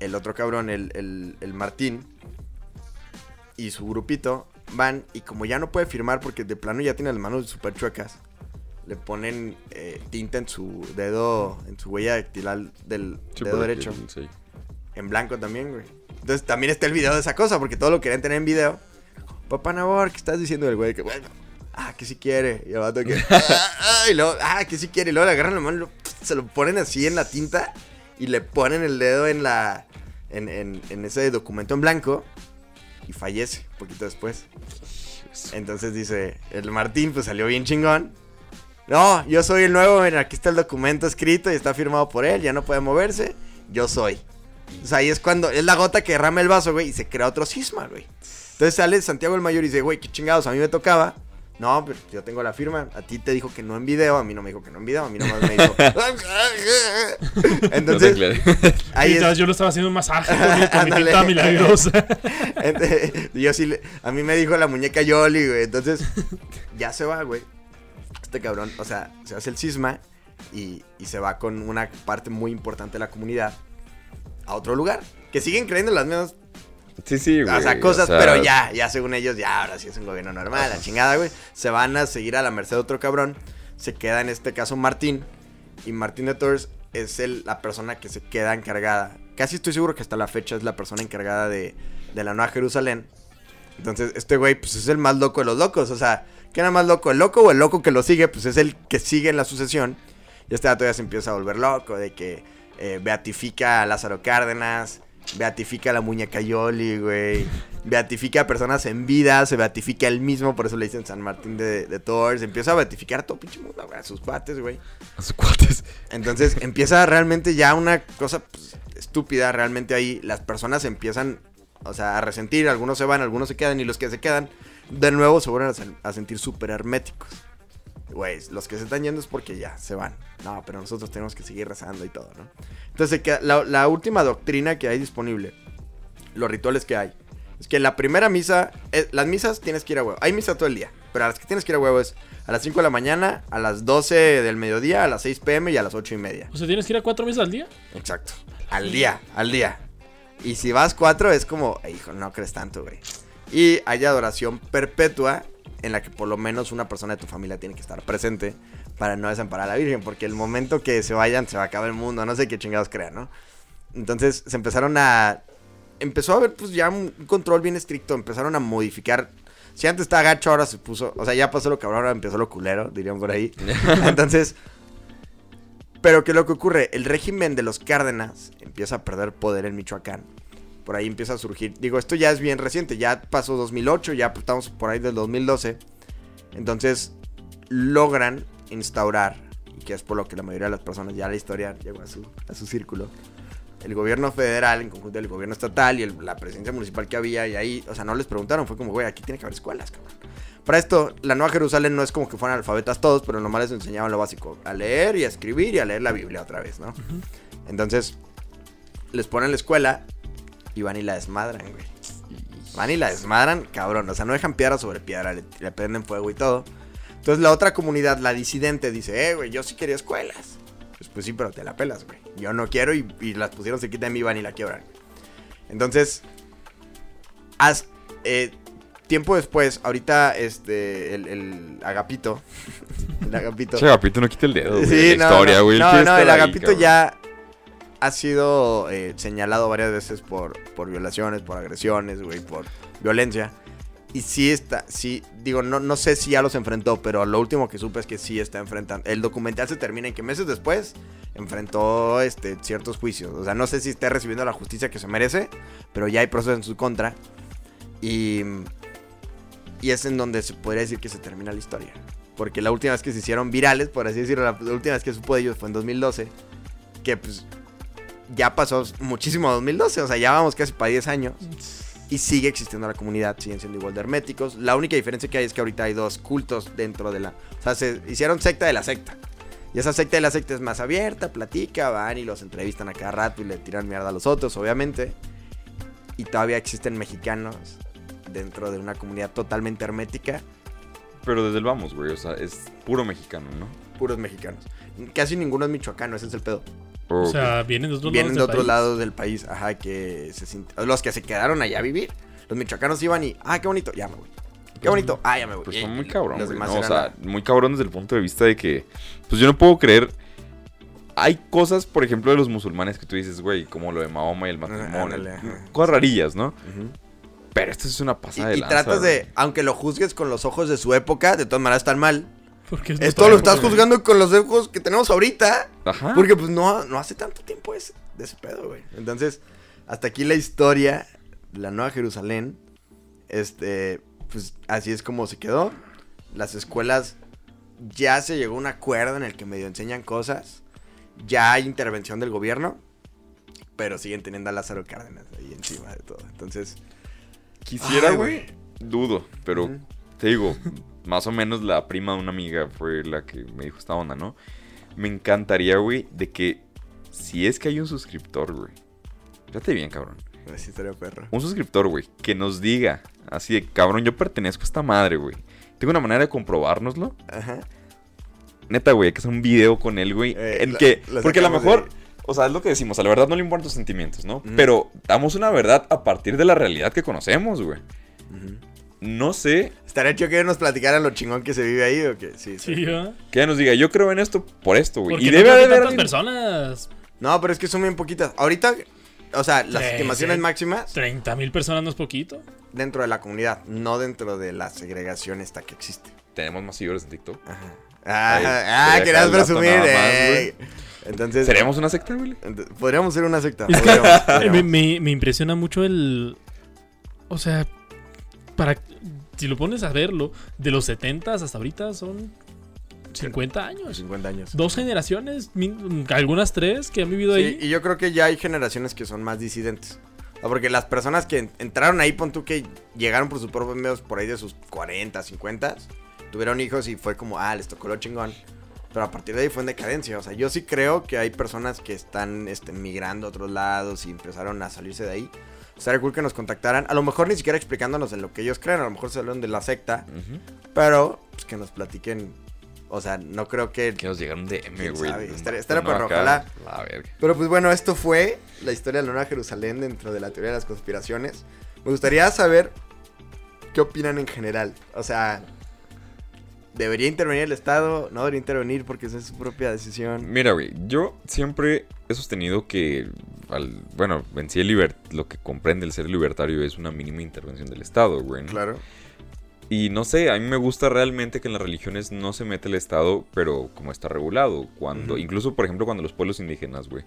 el otro cabrón, el, el, el Martín, y su grupito van y como ya no puede firmar porque de plano ya tiene las manos súper chuecas, le ponen eh, tinta en su dedo, en su huella dactilar del Sí, dedo derecho. sí. En blanco también, güey. Entonces también está el video de esa cosa porque todo lo querían tener en video. Papá Nabor, ¿qué estás diciendo del güey? Que bueno, ah, que sí quiere. Y el vato que, ah, ah, y luego, ah, que sí quiere. Y luego le agarran la mano lo- se lo ponen así en la tinta y le ponen el dedo en la, en, en- en ese documento en blanco y fallece un poquito después. Entonces dice, el Martín pues salió bien chingón. No, yo soy el nuevo, mira, aquí está el documento escrito y está firmado por él, ya no puede moverse, yo soy. O sea, ahí es cuando, es la gota que derrama el vaso, güey, y se crea otro cisma, güey. Entonces sale Santiago el Mayor y dice, güey, qué chingados, a mí me tocaba. No, pero yo tengo la firma. A ti te dijo que no en video, a mí no me dijo que no en video, a mí nomás me dijo. Entonces, ahí Sí, es, Yo lo estaba haciendo más ágil con mi, con mi tinta milagrosa. Ente- yo sí, le- a mí me dijo la muñeca Yoli, güey. Entonces, ya se va, güey. Este cabrón, o sea, se hace el cisma y, y se va con una parte muy importante de la comunidad a otro lugar. Que siguen creyendo en las mismas Sí, sí, güey. o sea, cosas, o sea, pero ya, ya según ellos, ya ahora sí es un gobierno normal, la chingada, güey. Se van a seguir a la merced de otro cabrón. Se queda en este caso Martín. Y Martín de Tours es el- la persona que se queda encargada. Casi estoy seguro que hasta la fecha es la persona encargada de, de la Nueva Jerusalén. Entonces, este güey, pues es el más loco de los locos. O sea, ¿qué era más loco? ¿El loco o el loco que lo sigue? Pues es el que sigue en la sucesión. Y este dato ya se empieza a volver loco de que eh, beatifica a Lázaro Cárdenas, beatifica a la muñeca Yoli, güey. Beatifica a personas en vida, se beatifica él mismo, por eso le dicen San Martín de, de Tours. Empieza a beatificar a todo pinche mundo, güey, a sus cuates, güey. A sus cuates. Entonces empieza realmente ya una cosa pues, estúpida. Realmente ahí las personas empiezan, o sea, a resentir. Algunos se van, algunos se quedan. Y los que se quedan, de nuevo se vuelven a, sen- a sentir súper herméticos. Güey, los que se están yendo es porque ya se van. No, pero nosotros tenemos que seguir rezando y todo, ¿no? Entonces, la, la última doctrina que hay disponible, los rituales que hay, es que la primera misa, eh, las misas tienes que ir a huevo. Hay misa todo el día, pero a las que tienes que ir a huevo es a las 5 de la mañana, a las 12 del mediodía, a las 6 pm y a las 8 y media. O sea, ¿tienes que ir a cuatro misas al día? Exacto. Al día, al día. Y si vas cuatro es como, "Ay, hijo, no crees tanto, güey. Y hay adoración perpetua en la que por lo menos una persona de tu familia tiene que estar presente para no desamparar a la Virgen, porque el momento que se vayan se va a acabar el mundo, no sé qué chingados crean, ¿no? Entonces se empezaron a... Empezó a haber pues ya un control bien estricto, empezaron a modificar... Si antes estaba gacho, ahora se puso... O sea, ya pasó lo cabrón, ahora empezó lo culero, dirían por ahí. Entonces... Pero ¿qué es lo que ocurre? El régimen de los Cárdenas empieza a perder poder en Michoacán. Por ahí empieza a surgir. Digo, esto ya es bien reciente. Ya pasó 2008, ya estamos por ahí del 2012. Entonces logran instaurar, y que es por lo que la mayoría de las personas ya la historia llegó a su, a su círculo, el gobierno federal en conjunto del gobierno estatal y el- la presidencia municipal que había y ahí, o sea, no les preguntaron, fue como, güey, aquí tiene que haber escuelas, cabrón. Para esto, la Nueva Jerusalén no es como que fueran alfabetas todos, pero nomás les enseñaban lo básico, a leer y a escribir y a leer la Biblia otra vez, ¿no? Entonces, les ponen la escuela y van y la desmadran, güey. Van y la desmadran, cabrón. O sea, no dejan piedra sobre piedra, le, le prenden fuego y todo. Entonces la otra comunidad, la disidente, dice, eh, güey, yo sí quería escuelas. Pues, pues sí, pero te la pelas, güey. Yo no quiero y, y las pusieron se quitan y van y la quiebran. Entonces, haz- eh, tiempo después, ahorita, este, el, el agapito, el agapito. Che, Agapito no quita el dedo, güey. Sí, la no, historia, no, güey. No, no, el agapito ya ha sido eh, señalado varias veces por, por violaciones, por agresiones, güey, por violencia. Y sí está, sí, digo, no, no sé si ya los enfrentó, pero lo último que supe es que sí está enfrentando. El documental se termina en que meses después enfrentó este, ciertos juicios. O sea, no sé si esté recibiendo la justicia que se merece, pero ya hay procesos en su contra. Y, y es en donde se podría decir que se termina la historia. Porque la última vez que se hicieron virales, por así decirlo, la última vez que supo de ellos fue en 2012. Que pues ya pasó muchísimo 2012, o sea, ya vamos casi para 10 años. Y sigue existiendo la comunidad, siguen siendo igual de herméticos. La única diferencia que hay es que ahorita hay dos cultos dentro de la... O sea, se hicieron secta de la secta. Y esa secta de la secta es más abierta, platica, van y los entrevistan a cada rato y le tiran mierda a los otros, obviamente. Y todavía existen mexicanos dentro de una comunidad totalmente hermética, Pero desde el vamos, güey. O sea, es puro mexicano, ¿no? puros mexicanos. Casi ninguno es michoacano, ese es el pedo. O sea, vienen de otros Vienen de lados del otros país. lados del país, ajá, que se sint- los que se quedaron allá a vivir. Los michoacanos iban y, ah, qué bonito, ya me voy. Qué bonito, ah, ya me voy. Pues Y- son muy y cabrón, los güey, demás ¿no? O sea, muy cabrón desde el punto de vista de que, pues yo no puedo creer. Hay cosas, por ejemplo, de los musulmanes que tú dices, güey, como lo de Mahoma y el matrimonio. ándale, cosas rarillas, ¿no? Pero esto es una pasada de Y, y lanza, tratas güey. de, aunque lo juzgues con los ojos de su época, de todas maneras están mal. Porque Esto lo estás juzgando con los ojos que tenemos ahorita. Ajá. Porque pues no, no hace tanto tiempo ese, de ese pedo, güey. Entonces, hasta aquí la historia de la Nueva Jerusalén. Este, pues así es como se quedó. Las escuelas ya se llegó a un acuerdo en el que medio enseñan cosas. Ya hay intervención del gobierno. Pero siguen teniendo a Lázaro Cárdenas ahí encima de todo. Entonces, Quisiera, güey. Dudo, pero te digo, más o menos la prima de una amiga fue la que me dijo esta onda, ¿no? Me encantaría, güey, de que si es que hay un suscriptor, güey. Fíjate bien, cabrón. perro. Un suscriptor, güey, que nos diga, así de, cabrón, yo pertenezco a esta madre, güey. Tengo una manera de comprobárnoslo. Ajá. Neta, güey, hay que hacer un video con él, güey. Eh, en la- que, porque a lo mejor, de- o sea, es lo que decimos, a la verdad no le importan tus sentimientos, ¿no? Pero damos una verdad a partir de la realidad que conocemos, güey. No sé Estaría chido que nos platicaran lo chingón que se vive ahí o que sí. sí. Que ella nos diga, yo creo en esto por esto, güey. Y no debe haber tantas personas. No, pero es que son bien poquitas. Ahorita, o sea, las estimaciones máximas 30 mil personas no es poquito. dentro de la comunidad, no dentro de la segregación esta que existe. Tenemos más seguidores en TikTok. Ajá. Ah, ah, querías presumir, más, eh. Entonces, ¿Seríamos una secta, güey? podríamos ser una secta. Podríamos, me, podríamos. me- me impresiona mucho el. O sea, para. Si lo pones a verlo, de los 70 hasta ahorita son 50 años. 50 años. Dos generaciones, algunas tres que han vivido Sí, ahí. y yo creo que ya hay generaciones que son más disidentes. Porque las personas que en- entraron ahí, pon tú que llegaron por sus propios medios por ahí de sus 40, 50, tuvieron hijos y fue como, ah, les tocó lo chingón. Pero a partir de ahí fue en decadencia. O sea, yo sí creo que hay personas que están este, migrando a otros lados y empezaron a salirse de ahí. Estaría cool que nos contactaran. A lo mejor ni siquiera explicándonos en lo que ellos creen. A lo mejor se hablan de la secta. Pero, pues que nos platiquen. O sea, no creo que. Que nos llegaron DM, ¿Quién güey. Estaría- estaría perro, acá. ojalá. La verga. Pero pues bueno, esto fue la historia de la Nueva Jerusalén dentro de la teoría de las conspiraciones. Me gustaría saber qué opinan en general. O sea, ¿Debería intervenir el Estado? ¿No debería intervenir porque esa es su propia decisión? Mira, güey, yo siempre he sostenido que, al, bueno, en sí el lo que comprende el ser libertario es una mínima intervención del Estado, güey. ¿no? Claro. Y no sé, a mí me gusta realmente que en las religiones no se mete el Estado, pero como está regulado. Cuando, incluso, por ejemplo, cuando los pueblos indígenas, güey,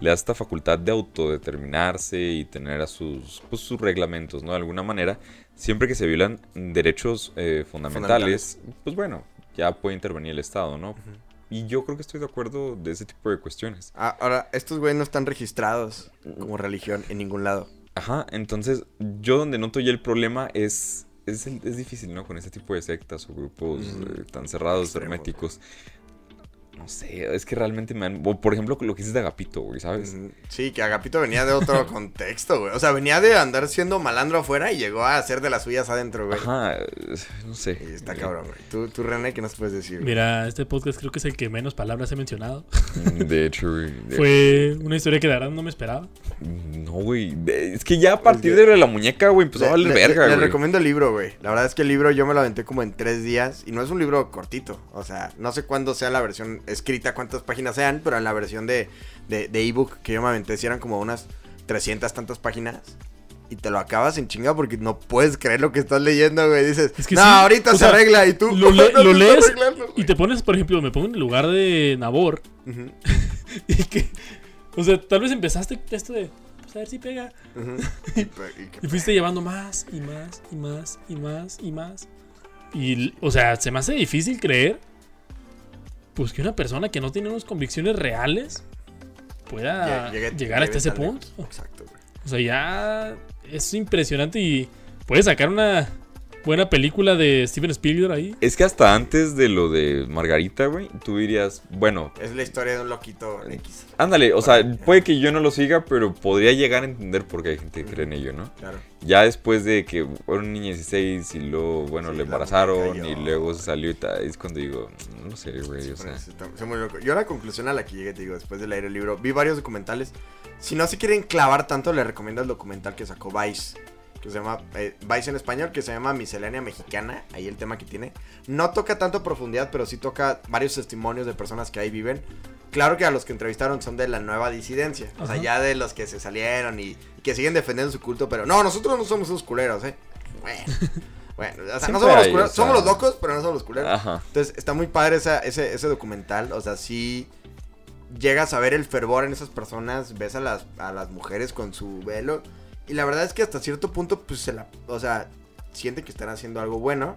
le da esta facultad de autodeterminarse y tener a sus, pues, sus reglamentos, ¿no? De alguna manera, siempre que se violan derechos eh, fundamentales, pues bueno, ya puede intervenir el Estado, ¿no? Y yo creo que estoy de acuerdo de ese tipo de cuestiones. Ah, ahora, estos güeyes no están registrados como religión en ningún lado. Ajá, entonces yo donde noto ya el problema es, es, es difícil, ¿no? Con este tipo de sectas o grupos Ujú. eh, tan cerrados, herméticos. No sé, es que realmente me han... o, por ejemplo, lo que dices de Agapito, güey, ¿sabes? Sí, que Agapito venía de otro contexto, güey. O sea, venía de andar siendo malandro afuera y llegó a hacer de las suyas adentro, güey. Ajá, no sé. Y está cabrón, güey. Tú, tú, René, ¿qué nos puedes decir? güey? Mira, este podcast creo que es el que menos palabras he mencionado. De hecho, güey. de- Fue una historia que de verdad no me esperaba. No, güey. Es que ya a partir de la muñeca, güey, empezó a Le- valer le- verga, Les güey. recomiendo el libro, güey. La verdad es que el libro yo me lo aventé como en tres días. Y no es un libro cortito. O sea, no sé cuándo sea la versión escrita, cuántas páginas sean. Pero en la versión de de de ebook que yo me aventé, si eran como unas 300 tantas páginas. Y te lo acabas en chinga porque no puedes creer lo que estás leyendo, güey. Dices, Es que no, sí, ahorita o se sea, arregla. Y tú, Lo, le- "No, lo no se está lees arreglando, güey". y te pones, por ejemplo, me pongo en el lugar de Nabor. Y que, o sea, tal vez empezaste esto de, pues a ver si pega. Y fuiste llevando más y más y más y más y más. Y, o sea, se me hace difícil creer, pues que una persona que no tiene unas convicciones reales pueda llegue- llegar hasta ese punto. Exacto, güey. O sea, ya es impresionante y puede sacar una buena película de Steven Spielberg ahí. Es que hasta antes de lo de Margarita, güey, tú dirías, bueno, Es la historia de un loquito X. ándale, o sea, puede que yo no lo siga, pero podría llegar a entender por qué hay gente que cree en ello, ¿no? Claro. Ya después de que era un niño de 16 y luego, bueno, Sí, le embarazaron muñeca y luego se salió y tal, es cuando digo, no sé, güey, o sea... Está- muy loco. Yo la conclusión a la que llegué, te digo, después de leer el libro, vi varios documentales. Si no se quieren clavar tanto, les recomiendo el documental que sacó Vice. Que se llama eh, Vice en español, que se llama Miscelánea Mexicana. Ahí el tema que tiene. No toca tanto profundidad, pero sí toca varios testimonios de personas que ahí viven. Claro que a los que entrevistaron son de la nueva disidencia. O sea, Ajá. ya de los que se salieron y, y que siguen defendiendo su culto, pero no, nosotros no somos esos culeros, ¿eh? Bueno. Bueno, o sea, no somos los culeros. Somos los locos, pero no somos los culeros. Ajá. Entonces, está muy padre esa- ese, ese documental. O sea, sí llegas a ver el fervor en esas personas, ves a las, a las mujeres con su velo. Y la verdad es que hasta cierto punto, pues se la. O sea, siente que están haciendo algo bueno.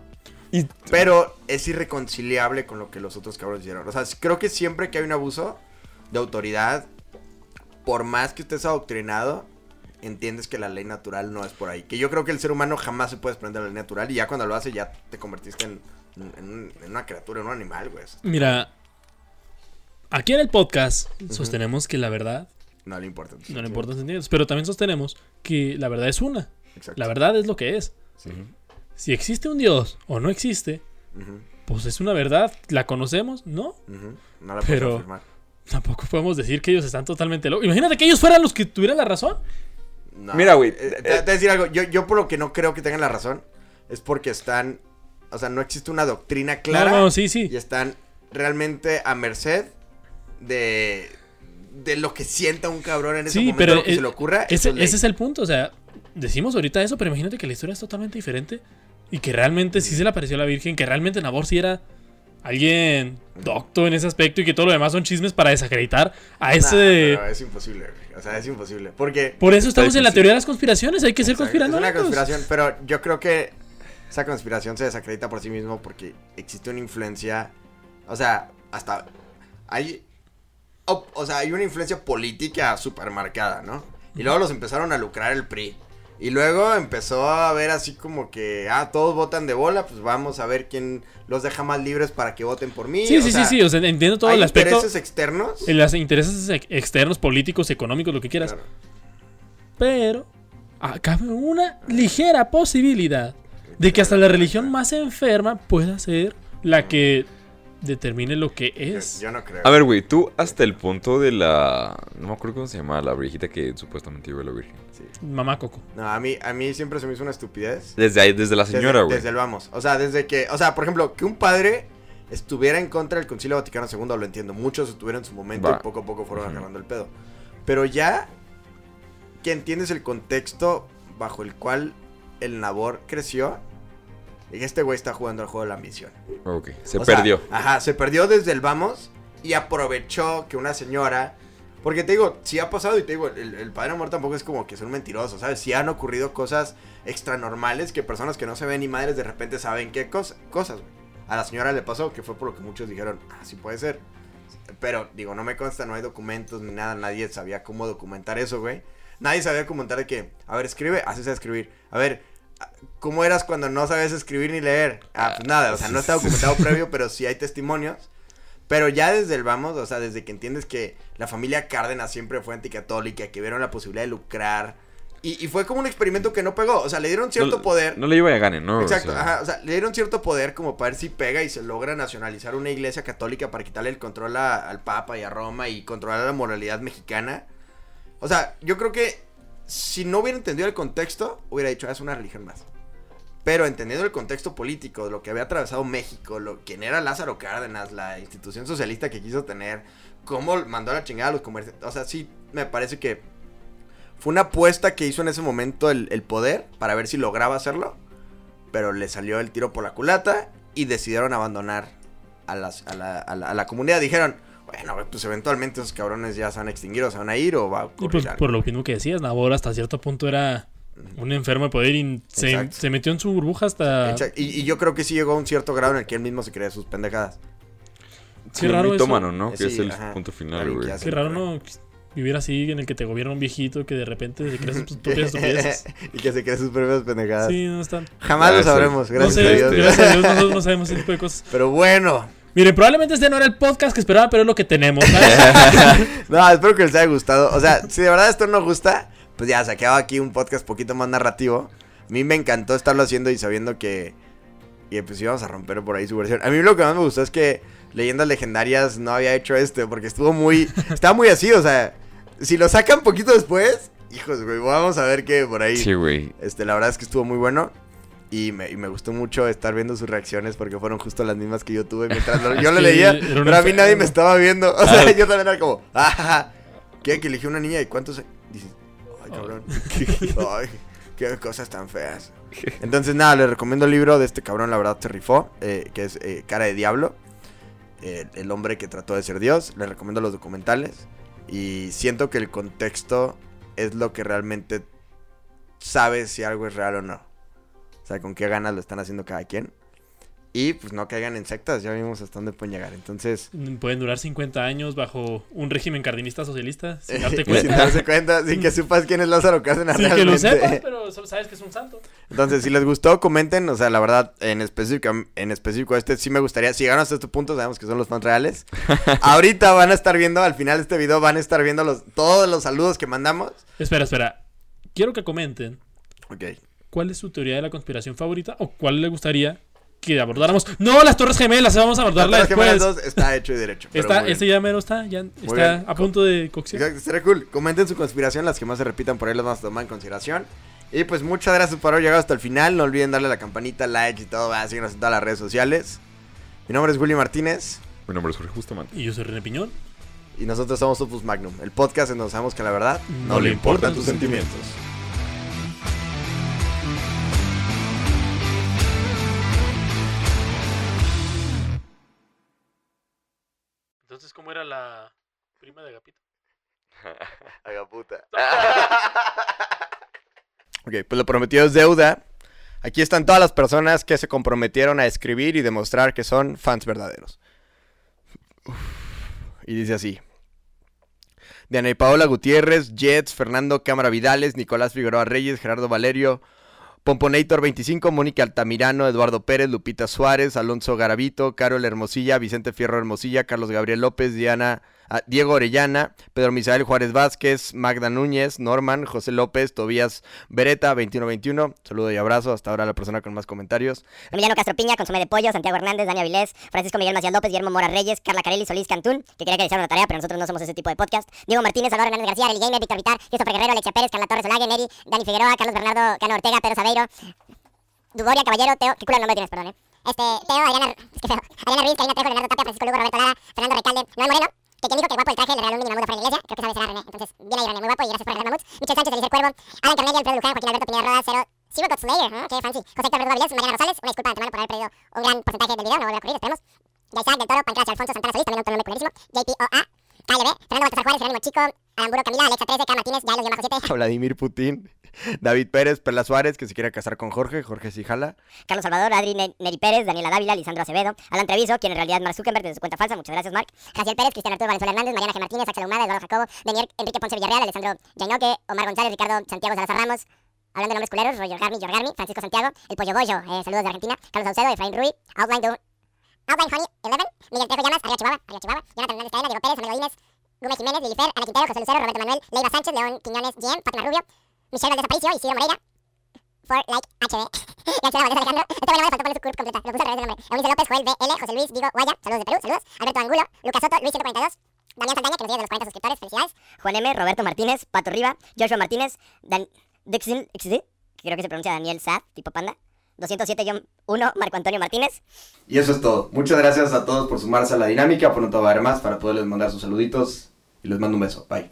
Y Pero es irreconciliable con lo que los otros cabros hicieron. O sea, creo que siempre que hay un abuso de autoridad, por más que estés adoctrinado, entiendes que la ley natural no es por ahí. Que yo creo que el ser humano jamás se puede desprender de la ley natural. Y ya cuando lo hace, ya te convertiste en, en un- en una criatura, en un animal, güey. Mira, aquí en el podcast sostenemos que la verdad No le importa. no le importan sentimientos, pero también sostenemos que la verdad es una. Exacto. La verdad es lo que es. Si existe un Dios o no existe, pues es una verdad. ¿La conocemos? No. ujú. No la Pero- afirmar. Tampoco podemos decir que ellos están totalmente locos. Imagínate que ellos fueran los que tuvieran la razón. No, Mira, güey, eh, Te, eh, te voy a decir algo. Yo, yo por lo que no creo que tengan la razón es porque están. O sea, no existe una doctrina clara. No, no, sí, sí. Y están realmente a merced de. De lo que sienta un cabrón en ese Sí, momento, pero lo que eh, se le ocurra. ese, es ese es el punto. O sea, decimos ahorita eso, pero imagínate que la historia es totalmente diferente. Y que realmente sí se le apareció a la Virgen, que realmente Nabor sí era alguien docto en ese aspecto y que todo lo demás son chismes para desacreditar a ese... es imposible, güey. O sea, es imposible. Porque. Por eso estamos en la teoría de las conspiraciones, hay que ser o sea, es una conspiración, pero yo creo que esa conspiración se desacredita por sí mismo porque existe una influencia. O sea, hasta. Hay. O, o sea, hay una influencia política súper marcada, ¿no? Y luego los empezaron a lucrar el PRI. Y luego empezó a ver así como que, ah, todos votan de bola, pues vamos a ver quién los deja más libres para que voten por mí. Sí, O sí, sea, sí, sí, o sea, entiendo todo el aspecto. intereses externos. eh, Los intereses ex- externos, políticos, económicos, lo que quieras. Claro. Pero cabe una ligera posibilidad de que hasta la religión más enferma pueda ser la que determine lo que es. Yo no creo. A ver, güey, tú hasta el punto de la... No me acuerdo cómo se llama la viejita que supuestamente iba a la Virgen. Mamá Coco. No, a mí, a mí siempre se me hizo una estupidez. Desde ahí, desde la señora, güey. desde el vamos. O sea, desde que. O sea, por ejemplo, que un padre estuviera en contra del Concilio Vaticano II, lo entiendo. Muchos estuvieron en su momento Va. y poco a poco fueron agarrando el pedo. Pero ya que entiendes el contexto bajo el cual el Nabor creció, este güey está jugando al juego de la ambición. Ok, se O sea, perdió. ajá, se perdió desde el vamos y aprovechó que una señora. Porque te digo, sí ha pasado y te digo, el, el padre amor tampoco es como que son mentirosos, ¿sabes? Sí han ocurrido cosas extranormales que personas que no se ven ni madres de repente saben qué cos- cosas, güey. A la señora le pasó, que fue por lo que muchos dijeron, ah, sí puede ser. Pero, digo, no me consta, no hay documentos ni nada, nadie sabía cómo documentar eso, güey. Nadie sabía documentar de que, a ver, escribe, haces a escribir. A ver, ¿cómo eras cuando no sabes escribir ni leer? Ah, pues nada, o sea, no está documentado previo, pero sí hay testimonios. Pero ya desde el vamos, o sea, desde que entiendes que la familia Cárdenas siempre fue anticatólica, que vieron la posibilidad de lucrar. Y, y fue como un experimento que no pegó. O sea, le dieron cierto no, poder. No le iba a ganar, ¿no? O Exacto, sea, ajá, o sea, le dieron cierto poder como para ver si pega y se logra nacionalizar una iglesia católica para quitarle el control a- al Papa y a Roma y controlar la moralidad mexicana. O sea, yo creo que si no hubiera entendido el contexto, hubiera dicho, "Ah, es una religión más. Pero entendiendo el contexto político, lo que había atravesado México, lo, quién era Lázaro Cárdenas, la institución socialista que quiso tener, cómo mandó a la chingada a los comerciantes. O sea, sí, me parece que fue una apuesta que hizo en ese momento el, poder para ver si lograba hacerlo. Pero le salió el tiro por la culata y decidieron abandonar a la comunidad. Dijeron, bueno, pues eventualmente esos cabrones ya se van a extinguir o se van a ir o va a Y ocurrir pues algo". por lo mismo que decías, Nabor hasta cierto punto era un enfermo de poder y se, metió en su burbuja hasta... Y, y yo creo que sí llegó a un cierto grado en el que él mismo se creía sus pendejadas. Qué raro eso. mitómano, ¿no? Que Sí, es el ajá. punto final, güey. que Qué raro, que- ¿no? Vivir así en el que te gobierna un viejito que de repente se cree sus propias estupideces. y que se cree sus propias pendejadas. Sí, no están. Jamás lo Ah, sabremos, No gracias sé, a Dios. gracias a Dios nosotros no sabemos ese tipo de cosas. Pero bueno. Miren, probablemente este no era el podcast que esperaba, pero es lo que tenemos. ¿sabes? no, espero que les haya gustado. O sea, si de verdad esto no gusta, pues ya se acaba aquí un podcast poquito más narrativo. A mí me encantó estarlo haciendo y sabiendo que, que pues íbamos a romper por ahí su versión. A mí lo que más me gustó es que Leyendas Legendarias no había hecho este, porque estuvo muy... Estaba muy así, o sea, si lo sacan poquito después, hijos, güey, vamos a ver qué por ahí. Sí, güey. Este, la verdad es que estuvo muy bueno. Y me, y me gustó mucho estar viendo sus reacciones porque fueron justo las mismas que yo tuve mientras lo- yo lo leía. Pero a mí nadie me estaba viendo. O sea, yo también era como, ah, ¿qué? Que eligió una niña y cuántos. Dices, ay, cabrón. Ay, qué cosas tan feas. Entonces, nada, les recomiendo el libro de este cabrón, la verdad se rifó, eh, que es eh, Cara de Diablo. eh, el hombre que trató de ser Dios. Les recomiendo los documentales. Y siento que el contexto es lo que realmente sabe si algo es real o no. O sea, con qué ganas lo están haciendo cada quien. Y pues no caigan en sectas, ya vimos hasta dónde pueden llegar. Entonces, Pueden durar 50 años bajo un régimen cardinista socialista, sin sin darte cuenta. darse cuenta, sin que sepas quién es Lázaro Cárdenas Sin que lo realmente. sepas, pero sabes que es un santo. Entonces, si les gustó, comenten. O sea, la verdad, en específico, en específico este sí me gustaría. Si llegaron hasta este punto, sabemos que son los fans reales. Ahorita van a estar viendo, al final de este video, van a estar viendo los, todos los saludos que mandamos. Espera, espera. Quiero que comenten Ok. Cuál es su teoría de la conspiración favorita o cuál le gustaría que abordáramos. No, las Torres Gemelas, vamos a abordarla Las Torres después. Gemelas está hecho y derecho. Está, este ya mero está, ya está a punto de cocción. Exacto, estaría cool. Comenten su conspiración, las que más se repitan por ahí las vamos a tomar en consideración. Y pues muchas gracias por haber llegado hasta el final. No olviden darle a la campanita, like y todo. Va, síguenos en todas las redes sociales. Mi nombre es Willy Martínez. Mi nombre es Jorge Bustamante. Y yo soy René Piñón. Y nosotros somos Opus Magnum, el podcast en donde sabemos que la verdad No le importan tus sentimientos. Entonces, ¿cómo era la prima de Agapito? Haga puta. ok, pues lo prometido es deuda. Aquí están todas las personas que se comprometieron a escribir y demostrar que son fans verdaderos. Uf. Y dice así. Diana y Paola Gutiérrez, Jets, Fernando Cámara Vidales, Nicolás Figueroa Reyes, Gerardo Valerio, Pomponator 25, Mónica Altamirano, Eduardo Pérez, Lupita Suárez, Alonso Garavito, Carol Hermosilla, Vicente Fierro Hermosilla, Carlos Gabriel López, Diana Diego Orellana, Pedro Misael Juárez Vázquez, Magda Núñez, Norman, José López, Tobías Beretta, 2121. Saludo y abrazo. Hasta ahora la persona con más comentarios. Emiliano Castro Piña, Consume de Pollo, Santiago Hernández, Dani Avilés, Francisco Miguel Macías López, Guillermo Mora Reyes, Carla Carelli, Solís Cantún, que quería que una tarea, pero nosotros no somos ese tipo de podcast. Diego Martínez, Salvador Hernández García, Eli Gamer, Víctor Vitar, Christopher Guerrero, Alexia Pérez, Carla Torres Olague, Neri, Dani Figueroa, Carlos Bernardo, Cano Ortega, Pedro Sabeiro, Duboria, Caballero, Teo, qué culo nombre tienes, perdón, eh. Este, Teo, Adriana, es que feo. Ruiz, Karina Trejo, Tapia, Francisco Lugo, Roberto Lara, Fernando Recalde, Noel Moreno, que quien dijo que el guapo del traje le regaló un de la iglesia, creo que sabes será René. Entonces, bien ahí muy guapo y gracias por regalar mamuts. Michel Sánchez, Cuervo, Alan Carnegie, Alfredo Luján, Joaquín Alberto Pineda Roda, Cero, Slayer, ¿eh? qué fancy. José Héctor Rosales, una disculpa de antemano por haber perdido un gran porcentaje del video, no volverá a ocurrir, esperemos. Isaac del Alfonso Santana Solís, también un nombre JPOA, Chico, Alamburo Camila, Alexa 13, K Martínez, Yalos Bajo 7, Vladimir Putin, David Pérez, Perla Suárez, que se quiere casar con Jorge, Jorge Sijala. Carlos Salvador, Adri Ne- Neri Pérez, Daniela Dávila, Lisandro Acevedo, Alan Treviso, quien en realidad es Mark Zuckerberg desde su cuenta falsa, muchas gracias Mark, Jaciel Pérez, Cristian Arturo Valenzuela Hernández, Mariana G. Martínez, Axel Humada, Eduardo Jacobo, Daniel Enrique Ponce Villarreal, Alessandro Yañoque, Omar González, Ricardo Santiago Salazar Ramos, hablando de nombres culeros, Roger Garmi, Yorgarmi, Francisco Santiago, El Pollo Bollo, eh, saludos de Argentina, Carlos Saucedo, Efraín Rui, Outline Do- Outline Honey 11, Miguel Trejo Llamas, Arriba Chihuahua, Arriba Chihuahua, Jonathan Hernández Cadena, Diego Pérez, Manuel Godínez, Gómez Jiménez, Lilifer, Ana Quintero, José Lucero, Roberto Manuel, Leiva Sánchez, León Quiñones, GM, Fátima Rubio, Michelle Valdés Aparicio, Isidro Moreira, For Like HD, Graciela Valdés Alejandro, este bueno me faltó poner su curva completa, lo puse al revés del nombre, Eunice López, Joel BL, José Luis, Diego Guaya, saludos de Perú, saludos, Alberto Angulo, Lucas Soto, Luis 142, Damián Saldaña, que nos sigue de los 40 suscriptores, felicidades, Juan M, Roberto Martínez, Pato Riva, Joshua Martínez, Dan XD, que creo que se pronuncia Daniel Sad, tipo panda, 207-1, Marco Antonio Martínez, Y eso es todo. Muchas gracias a todos por sumarse a la dinámica. Pronto va a haber más para poderles mandar sus saluditos. Y les mando un beso. Bye.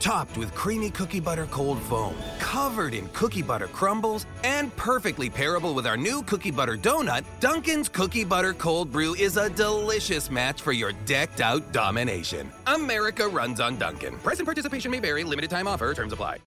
Topped with creamy cookie butter cold foam, covered in cookie butter crumbles, and perfectly pairable with our new cookie butter donut, Dunkin's Cookie Butter Cold Brew is a delicious match for your decked out domination. America runs on Dunkin'. Price and participation may vary, limited time offer, terms apply.